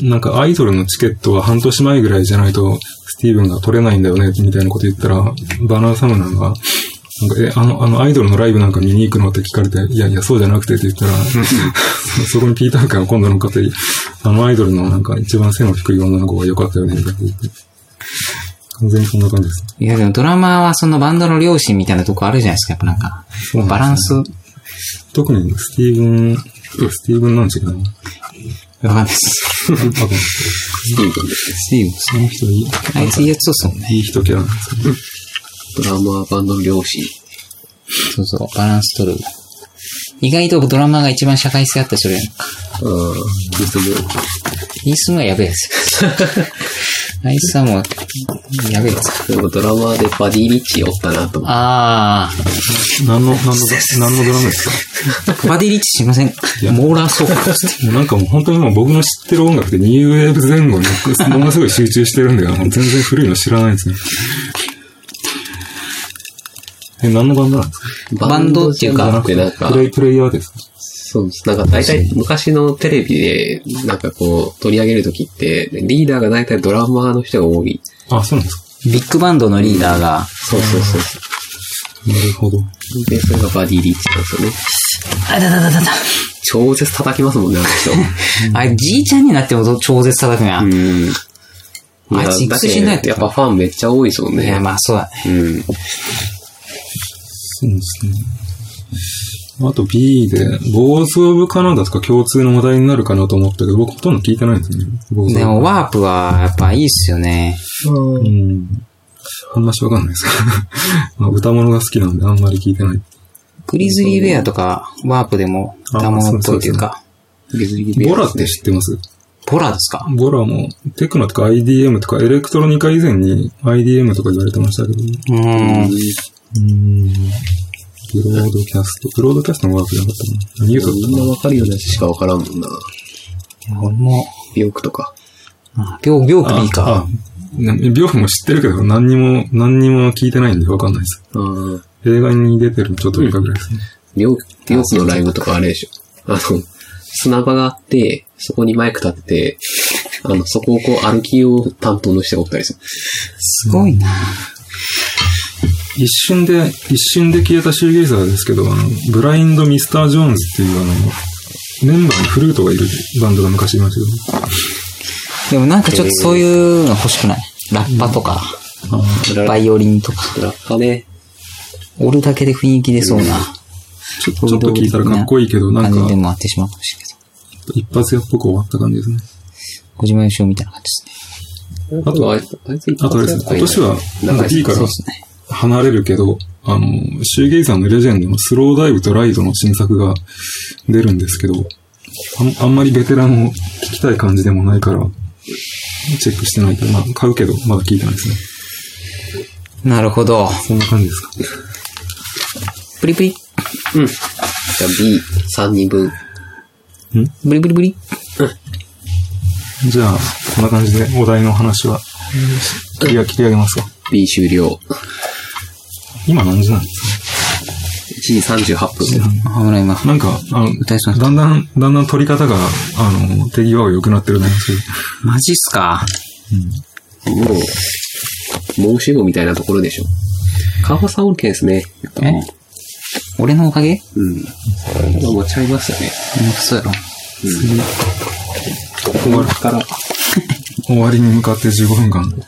なんかアイドルのチケットは半年前ぐらいじゃないと、スティーブンが取れないんだよね、みたいなこと言ったら、バナーサムナーが、なんか、え、あの、あの、アイドルのライブなんか見に行くのって聞かれて、いやいや、そうじゃなくてって言ったら、そこにピーター君が今度の方に、あのアイドルのなんか一番背の低い女の子が良かったよね、みたいな。完全にそんな感じです。いやでもドラマはそのバンドの両親みたいなとこあるじゃないですか、やっぱなんか。そうなんですよバランス、わ特にスティーブン、スティーブンなんちゅうかな。わかんないです。かんないスティーブンですね。スティーブンその人いい、あいついいやつそうっすもんね。いい人キャラなんですよね。ドラマーバンドの両親。そうそう、バランス取る。意外とドラマが一番社会性あったりするやんか。うん。リズム。イースンがやべえやつよ。あいつはもう、やべえやつ。でもドラマーでバディリッチおったなと思って。あ何の、何の、何のドラマですか？ー、バディリッチすいません。モーラーソーカー。もうなんかもう本当にもう僕の知ってる音楽ってニューウェーブ前後にものすごい集中してるんで、あの全然古いの知らないんですね。え、何のバンドなんですか？バンドっていうかなくてなんかプ、レイ、プレイヤーですか？そうです。なんか大体昔のテレビで、なんかこう、取り上げるときって、リーダーが大体ドラマーの人が多い。あ、そうなんですか？ビッグバンドのリーダーが、そうそうそう。なるほど。で、それがバディリッチなんですよね。あだだだだだ。超絶叩きますもんね、あの人。あれ、じいちゃんになっても超絶叩くんや。いうん。あいついくつ死んだんやったやっぱファンめっちゃ多いですもんね。や、まあそうだね。うん。そうですね。あと B で、ボーズ・オブ・カナダとか共通の話題になるかなと思ったけど、僕ほとんど聞いてないんですよね。でも、ワープは、やっぱいいっすよね。うん。あんましわかんないですけど。まあ、歌物が好きなんであんまり聞いてない。グリズリーベアとか、ワープでも、歌物っぽいというか、グリズリーベアボラって知ってます？ポラですか？ボラも、テクノとか IDM とかエレクトロニカ以前に IDM とか言われてましたけど。うーん。うん。ブロードキャスト。ブロードキャストのワークじゃなかったな。何言うとみんなわかるようなやつしかわからんもんな。俺も、ビョークとか。あ病、病区 B か。あ、な病気も知ってるけど、何にも、何にも聞いてないんでわかんないです。うん。映画に出てるのちょっと見たぐらいですね。ビョーク、ビョークのライブとかあれでしょ。あの、砂場があって、そこにマイク立てて、あの、そこをこう歩きを担当の人がおったりする。すごいな一瞬で、一瞬で消えたシューゲイザーですけど、あの、ブラインド・ミスター・ジョーンズっていうあの、メンバーにフルートがいるバンドが昔いましたけど、でもなんかちょっとそういうの欲しくない？ラッパとか、バイオリンとか、ラッパね。おるだけで雰囲気出そうなちょちょっと聞いたらかっこいいけど、なんか感じで、もあってしまうかもしれないけど。一発屋っぽく終わった感じですね。小島よしおみたいな感じですね。あとあとあれですね、今年は、なんか B からそうですね。離れるけど、あの、シューゲイザーのレジェンドのスローダイブとライドの新作が出るんですけど、あんあんまりベテランを聞きたい感じでもないから、チェックしてないけど、まあ、買うけど、まだ聞いてないですね。なるほど。そんな感じですか？プリプリ。うん。じゃあ B3 人分。ブリブリブリ。じゃあ、こんな感じでお題の話は、切り上げ切り上げますか？B 終了。今何時なんです1時38分。あ、ほら今。かなんか、あの、歌いだんだん、だんだん取り方が、あの、手際が良くなってるね。マジっすか？もう、申し子みたいなところでしょ。川端さん OK ですね。え？俺のおかげ？うん。まあ、持ち合いましたね。本当そうやろ。終わりから。終わりに向かって15分間。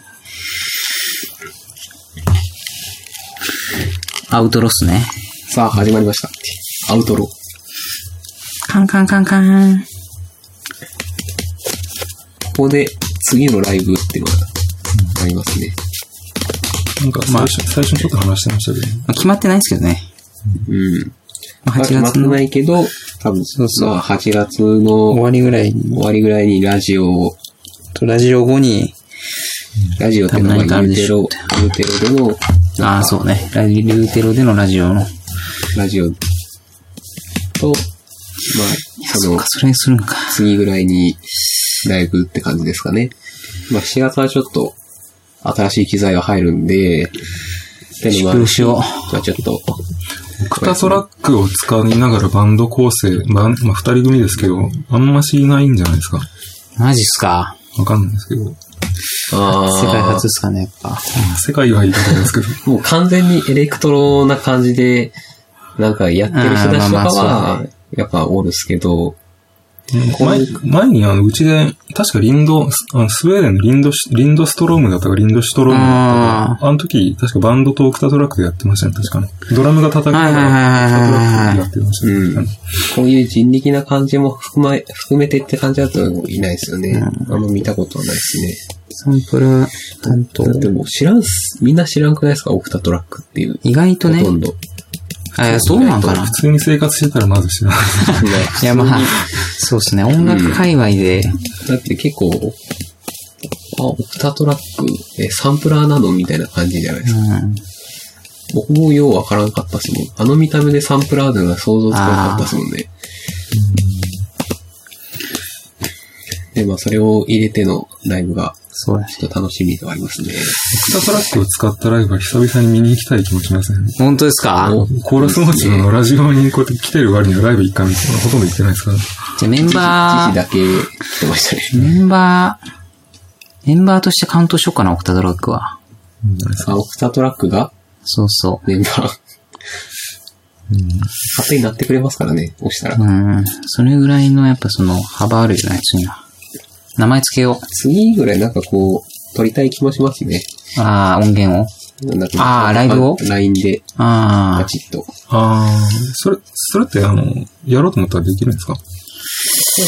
アウトロスね。さあ、始まりました。アウトロ。カンカンカンカン。ここで次のライブっていうのがありますね。なんか最初、最初にちょっと話してましたけど、まあ決まってないんですけどね。うん。まあ8まあ決まってないけど、多分、そうそうまあ8月の終わりぐらいに、終わりぐらいにラジオを、ラジオ後に、ラジオってのは多分何かあるユーテロ、でしょうユーテロでの、ああ、そうね。ラジルーテロでのラジオの。ラジオと、まあ、そのそっか、、それするんか。次ぐらいにライブって感じですかね。まあ7月はちょっと新しい機材が入るんで、っていうのもあるし縮小まあちょっと、オクタトラックを使いながらバンド構成、バンまあ、二人組ですけど、あんましいないんじゃないですか。マジっすか。わかんないですけど。世界初っすかね、やっぱ。世界は言い方ですけど。もう完全にエレクトロな感じで、なんかやってる人たちとかは、やっぱおるっすけど、前前にあの、うちで、確かリンド、あのスウェーデンのリンドシ、リンドストロームだったかリンドシュトロームだったか、あの時、確かバンドとオクタトラックでやってましたね、確かね。ドラムが叩きながら、オクタトラックでやってましたね。うんこういう人力な感じも含ま、含めてって感じだといないですよね。あんま見たことはないですね。サンプル担当だ。ってもう知らんす、みんな知らんくないですかオクタトラックっていう。意外とねほと。んど。あ、そうなんかな普。通に生活してたらまず知らない。いや、まあ、そうですね。音楽界隈で、だって結構、あ、オクタトラック、え、サンプラーなのみたいな感じじゃないですか。うん。僕もようわからんかったっすもん。あの見た目でサンプラーでは想像つかなかったっすもんね。で、まあそれを入れてのライブがそうだね。ちょっと楽しみではありますね。オクタトラックを使ったライブは久々に見に行きたい気もしません、ね。本当ですか？コーラスモーチのラジオにこうやって来てる割にはライブ一回もほとんど行ってないですから。じゃあメンバー、時だけ来てましたね。メンバー、メンバーとしてカウントしようかな、オクタトラックは。あ、オクタトラックが？そうそメンバー。勝手になってくれますからね、押したらう。。うん。それぐらいの、やっぱその、幅あるよね、次は。名前つけよ次ぐらいなんかこう、撮りたい気もしますね。う。ああ、音源を？なんかあーライブを ?LINE で、ああ、バチッと。ああ、それ、それってあの、やろうと思ったらできるんですか？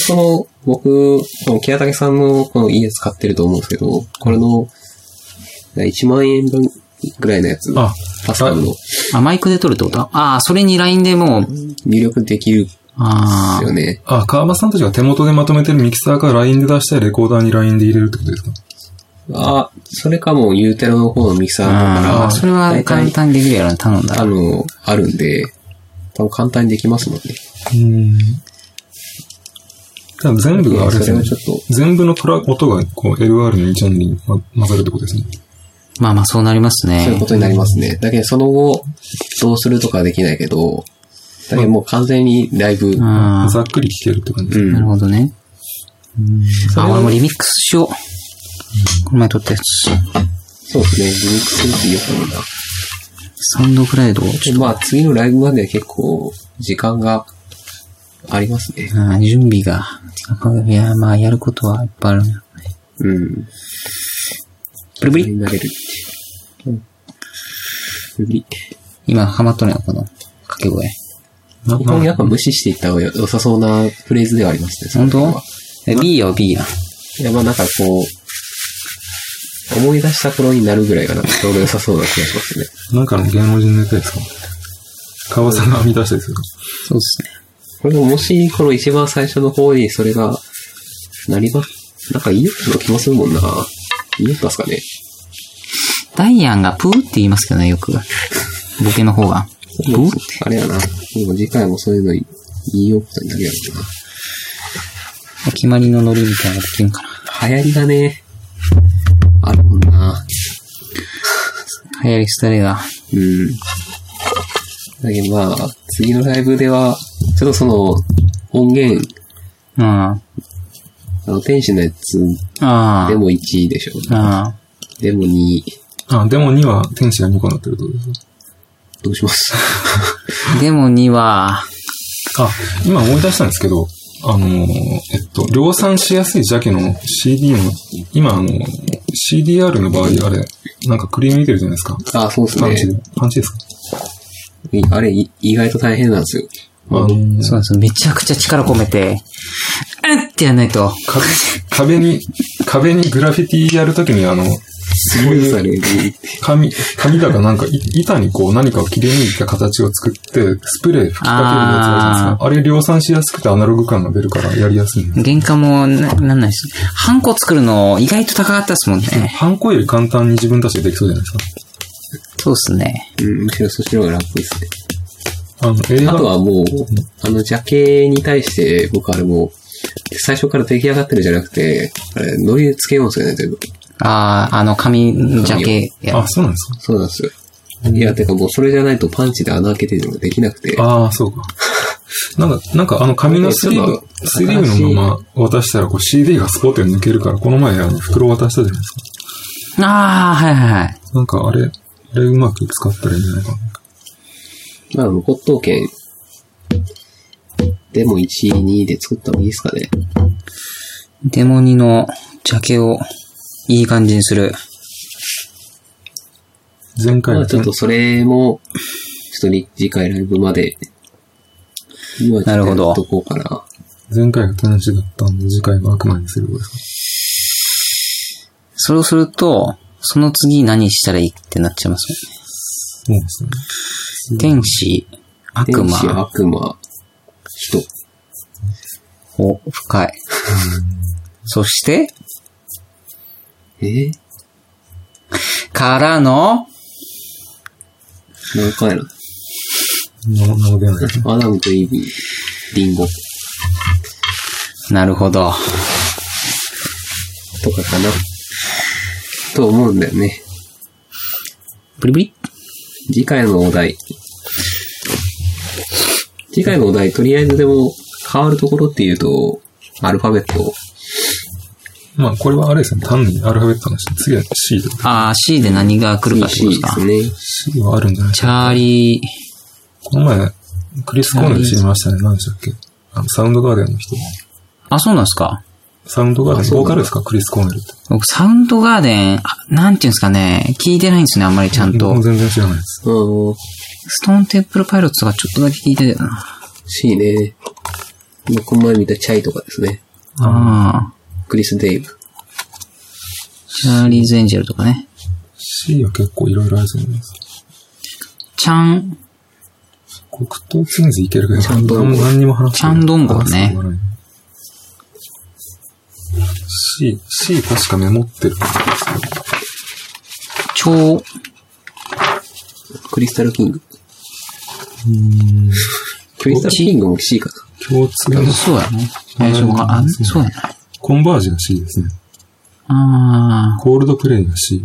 その、僕、この木畑さんのこの家使ってると思うんですけど、これの、1万円分ぐらいのやつ、あ、パスカルのあ、マイクで撮るってこと？ああ、それに LINE でもう、入力できるんであすよね。あ、川場さんたちが手元でまとめてるミキサーから LINE で出したいレコーダーに LINE で入れるってことですか？あ、それかもうユーテロの方のミキサーだあ、あから、あ、それは大簡体、単にできるやろね、頼んだら。あの、あるんで、多分簡単にできますもんね。うん。じゃあ全部があれですねちょっ。と、全部のトラ音がこう LR の2チャンネルにま混ざるってことですね。まあまあ、そうなりますね。そういうことになりますね。だけどその後、どうするとかはできないけど、だけどもう完全にライブ、あざっくり聴けるって感じうです。あ、なるん。ほどね。あ、俺もリミックスしよう。この前撮ったやつ。そうですね、リミックスするっていいよかもな。サウンドクラウド？まあ次のライブまで結構時間がありますね。と、ああ準備が。いや、まあ、やることはいっぱいあるね。うん。ブリ？ブリ。ブリ。今、ハマっとるよ、この掛け声。な基本やっぱ無視していった方が良さそうなフレーズではありますね。その本当え ?B よ、B や。いや、まあなんかこう、思い出した頃になるぐらいがなんかちょうど良さそうな気がしますね。なんかの芸能人ネタですか？川さんが編み出したですよ。そうですね。これももし、この一番最初の方にそれが、なりま、なんかいいような気もするもんな。いいよったっすかね？ダイアンがプーって言いますけどね、よく。ボケの方が。プーって。あれやな。もう次回もそういうの言いようことになるやろうな。お決まりのノリみたいなのができるんかな。流行りがね、あるもんな。流行り廃れが。うん。だけどまあ、次のライブでは、ちょっとその、音源、うん。ああの、天使のやつあ。でも1位でしょ。あでも2位。あ、デモには天使が2個になってるってことですどうします？あ。でも2は、あ、今思い出したんですけど、あのー、えっと、量産しやすいジャケの CD の、今あの、CDR の場合、あれ、なんかクリーム見てるじゃないですか。あ、そうですパンチでね。。パンチですか？いあれ、い意外と大変なんですよ。あのーそうなんですよ。めちゃくちゃ力込めて、うんってやんないと。壁壁に、壁にグラフィティやるときにあの、すごいされる。紙、紙だかなんか、い板にこう何かを切り抜いた形を作って、スプレー吹きかけるやつあるじゃないですか。あれ量産しやすくてアナログ感が出るからやりやすいんです。原価もな、なんないし。ハンコ作るの意外と高かったですもんね。ハンコより簡単に自分たちでできそうじゃないですか。そうっすね。うん、むしろそっちの方が楽ですね。あの、映画あとはもう、あの、ジャケに対して、僕あれもう、最初から出来上がってるじゃなくて、あれ、ノリでつけようんですよね、全部。ああ、あの紙ジャケやあ、そうなんですそうなんですよ。いや、てかもうそれじゃないとパンチで穴開けてるのができなくて。か。ああ、そうか。なんか、なんかあの紙のスリーブスリーブのまま渡したらこう CD がスポッて抜けるから、この前あの袋渡したじゃないですか。ああ、はいはいはい。なんかあれ、あれうまく使ったらいいんじゃないかな。まあ、無骨董券、でも1位、2位で作った方がいいですかね。デモ2のジャケをいい感じにする。前回はまあ、ちょっとそれも、ちょっとに次回ライブまで、今はちょっとなるほどやっとこうかな。前回が天使だったんで、次回が悪魔にすることですか？それをすると、その次何したらいいってなっちゃいますそうですね。天使、悪天使、魔、悪魔、人。お、深い。そして、え？ー、からの、何回なのなではない。アダムとイブ、リンゴなるほど。とかかな。と思うんだよね。ブリブリ？次回のお題。次回のお題、とりあえずでも変わるところっていうと、アルファベット。まあ、これはあれですね。単にアルファベットの話。次は C とか。ああ、C で何が来るかってこと C ですかですね。C はあるんじゃないですチか。ャーリー、この前、クリス・コーネル知りましたね。何でしたっけあの、サウンドガーデンの人。あ、そうなんですかサウンドガーデン、ボーカルですか？クリス・コーネルって。僕、サウンドガーデン、あなんていうんですかね、聞いてないんですね、あんまりちゃんと僕も。全然知らないです。うん。ストーンテンプルパイロットがちょっとだけ聞いてたよな。C ね。この前見たチャイとかですね。ああ、クリス・デイブ。チャーリーズ・エンジェルとかね。C は結構いろいろあると思います。チャン、黒糖ツインズいけるけど、ちゃんと何何にも話してないちゃんどんごね C、C 確かメモってる。超、クリスタル・キング。クリスタル・キングも C かな。共通のそうやね。最初が、あ、そうやね。コンバージが C ですね。あコールドプレイが C。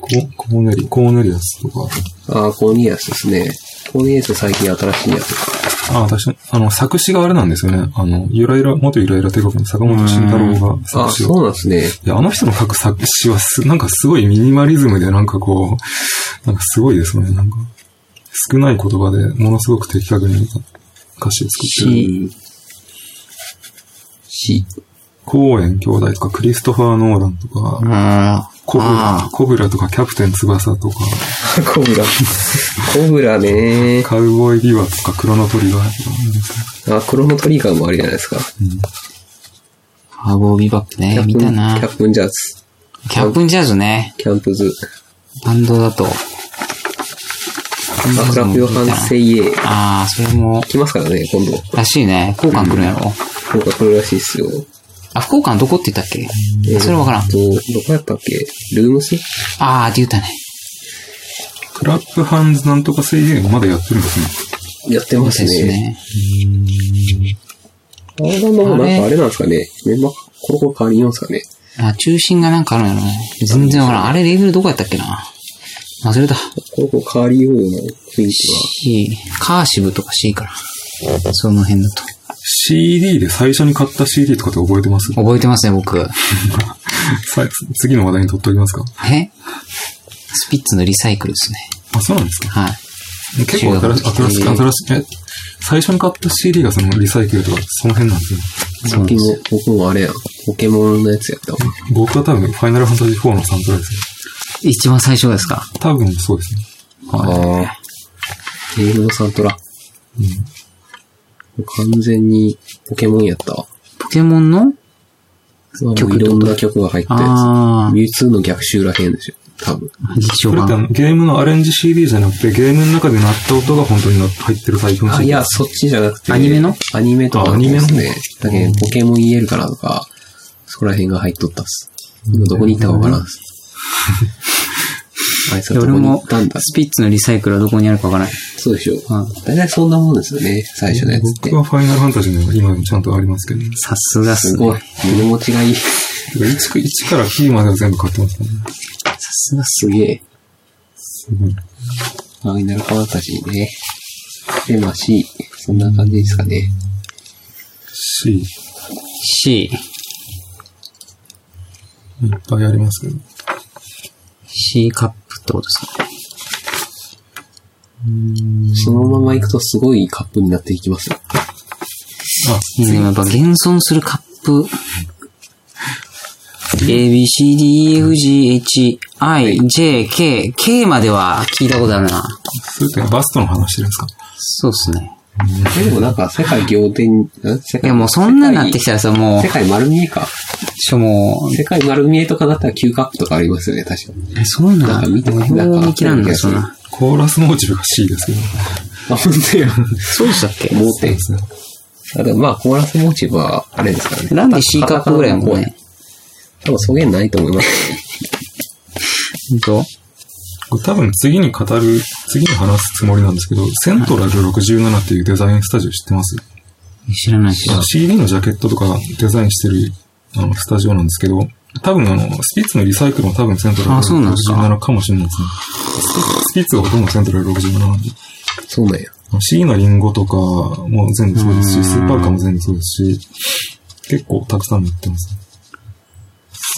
ココーネリ、コーネリアスとか。ああ、コーニアスですね。コーニアス最近新しいやつ。あ、私、あの、作詞があれなんですよね。あの、ゆらゆら、元ゆらゆら帝国の坂本慎太郎がああ、作詞を。そうなんですね。いや、あの人の書く作詞はす、なんかすごいミニマリズムで、なんかこう、なんかすごいですよね。なんか、少ない言葉でものすごく的確に歌詞を作ってる。C。C。コーエン兄弟とか、クリストファー・ノーランとか、あ、あコブラあ、コブラとか、キャプテン翼とか、コブラ。コブラね。カウボーイビワとか、クロノトリガーとか、あ、クロノトリガーもあるじゃないですか。ハーボービバップね、見たなキャ。ップンジャズ。キャップンジャズね。キャンプズ。バンドだと。アクラプヨハンセイエー。ああ、それも、来ますからね、今度。らしいね。交換来るんやろ。なんか来るらしいっすよ。あ、福岡のどこって言ったっけ？それわからん。と、どこやったっけ？ルームス？ああ、って言ったね。クラップハンズなんとか制限まだやってるんですね。やってますね。ね。あのバンドもなんかあれなんですかね。メンバーコロコロ変わりようんですかね。あ、中心がなんかあるんやろね。全然わからん。あれレーベルどこやったっけな？忘れた。コロコロ変わりような雰囲気は。C、カーシブとか C から。その辺だと。CD で最初に買った CD とかって覚えてます？覚えてますね、僕。さ次の話題に取っておきますかえ？スピッツのリサイクルですね。あ、そうなんですかはい。結構新しい、新しい、新しい、え、最初に買った CD がそのリサイクルとか、その辺なんですよ。さっきも、僕もあれやん。ポケモンのやつやったわ。僕は多分、ファイナルファンタジー4のサントラですね。一番最初ですか？多分そうですね。ああ。ゲームのサントラ。完全にポケモンやったわ。ポケモンの？曲いろんな曲が入ったやあつ。ミュウツーの逆襲らへんでしょ。多分。これってあの、ゲームのアレンジ CD じゃなくて、ゲームの中で鳴った音が本当にな入ってるタイプの。いや、そっちじゃなくて。アニメの？アニメとかあアニメのですね。だけど、ポケモン EL かなとか、そこら辺が入っとったっす。今どこに行ったかわからんっす。あいつはどこに行俺もったんだ、スピッツのリサイクルはどこにあるかわからない。そうでしょう。うん大体そんなもんですよね、最初のやつって僕。はファイナルファンタジーの今でもちゃんとありますけど、ね、さすがっすごい。物持ちがいい。てか 1, 1から P までは全部買ってますからね。さすがっす。すげえ。すごい。ファイナルファンタジーね。で、まあ C。そんな感じですかね。C、いっ C、ぱいありますけど。C カップってことですかね。そのまま行くとすごいカップになっていきますよ。あ、やっぱ現存するカップ。A, B, C, D, E, F, G, H, I, J, K, K までは聞いたことあるな。それってバストの話してるんですか？そうっすね。えでもなんか世界仰天、ん？世界いやもうそんなになってきたらさ、も世界丸見えか。う、しょもう、世界丸見えとかだったら9カップとかありますよね、確かに。え、そうななんかん見てなんかもう見切らんだ、そんな。コーラスモチベが C ですけど。あ、本当や。そうでしたっけ？盲点。あでもまあ、コーラスモチーフは、あれですからね。ランディ C カップぐらいやもんね。多分、そげんないと思います。ほんとこれ多分次に語る、次に話すつもりなんですけど、セントラル67っていうデザインスタジオ知ってます？知らないし。CD のジャケットとかデザインしてるあのスタジオなんですけど、多分あの、スピッツのリサイクルも多分セントラルあそうなんですか67かもしれないですね。スピッツがほとんどセントラル67なんで。そうなんや。シーナリンゴとかも全部そうですし、スーパーカーも全部そうですし、結構たくさん持ってますね。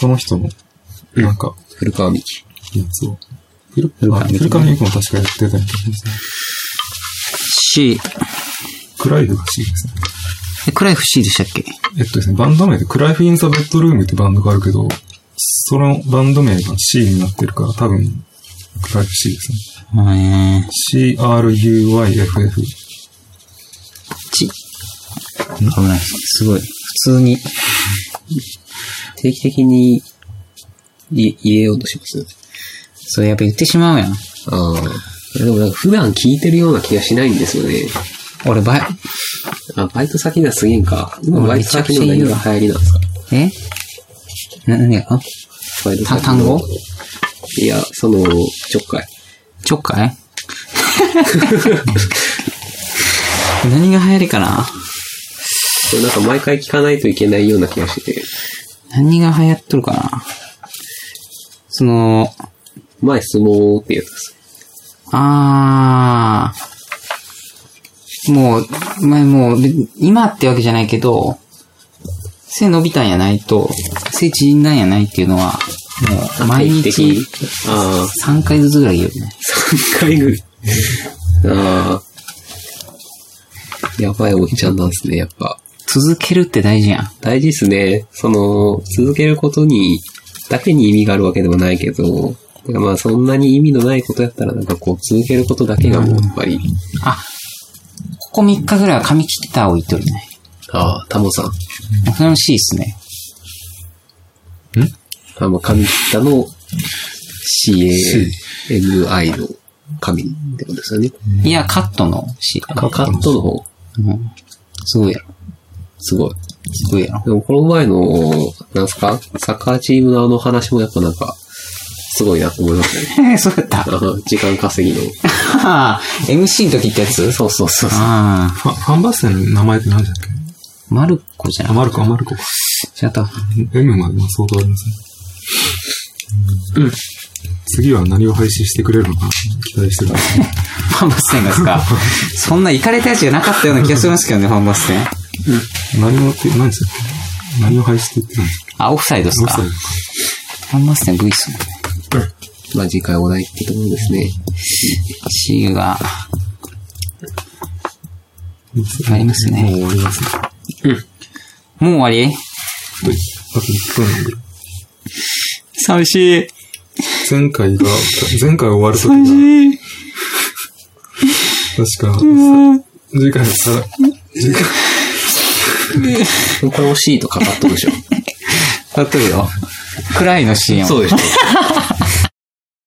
その人の、なんか、古川美樹。やつを。フルあフルカミユキも確かやってたみたいですね。C。クライフが C ですね。え、クライフ C でしたっけ？えっとですね、バンド名でクライフ・イン・ザ・ベッドルームってバンドがあるけど、そのバンド名が C になってるから多分、クライフ C ですね。えー、C-R-U-Y-F-F。ち。危ない。すごい。普通に。定期的に、い入れようとします。それやっぱ言ってしまうやん。ああ。でもなんか普段聞いてるような気がしないんですよね。俺、バイ、あ、バイト先ではすげえんか。今うんバイト先の何が流行りなんですか？え？な、何がバイト先単語？いや、その、ちょっかい。ちょっかい？何が流行りかな？これなんか毎回聞かないといけないような気がしてて。何が流行っとるかな？その、前相撲ってやつです。あー、もう、前もう、べ今ってわけじゃないけど、背伸びたんやないと、背縮んだんやないっていうのは、もう、毎日あ3回ずつぐらい言うよね。あ、3回ぐらい。ああ。やばいおじちゃんなんですね、やっぱ。続けるって大事やん。大事ですね。その、続けることに、だけに意味があるわけではないけど、まあそんなに意味のないことやったらなんかこう続けることだけがもうやっぱり、あ、ここ3日ぐらいは髪切ったを言っとるね。ああ、タモさん。それも C っすね。あまあ、髪切ったの CAMI の髪ってことですよね。いや、カットの C かな。カットの方、うん。すごいやろ。すごい。すごいやろ。でもこの前の、なんすか？サッカーチームのあの話もやっぱなんか、すごいなと思いましたね。えー、そうやった。時間稼ぎの。MC の時ってやつ？そうそうそうそう。ああ。ファファンバステの名前って何でしたっけ？マルコじゃあ、ん。マルコ、あ、マルコか。違った。M までも相当ありますね。うん。次は何を配信してくれるのかな？期待してるんですね。ファンバステンがですか？そんな行かれたやつじゃなかったような気がしますけどね、ファンバステン。何をって、何ですか何を配信って言ってたんですか？あ、オフサイドですか？オフサイドかファンバステン V っすもんね。まあ次回お題ってところですね。C が、ありますねもう終わりますね。もう終わり？はい。あと1分ぐらい。寂しい。前回が、前回終わるとき寂が、しい。確か、次回さ、次回、これも C とかかっとるでしょ。立っとるよ。暗いのシーンを。そうでしょ。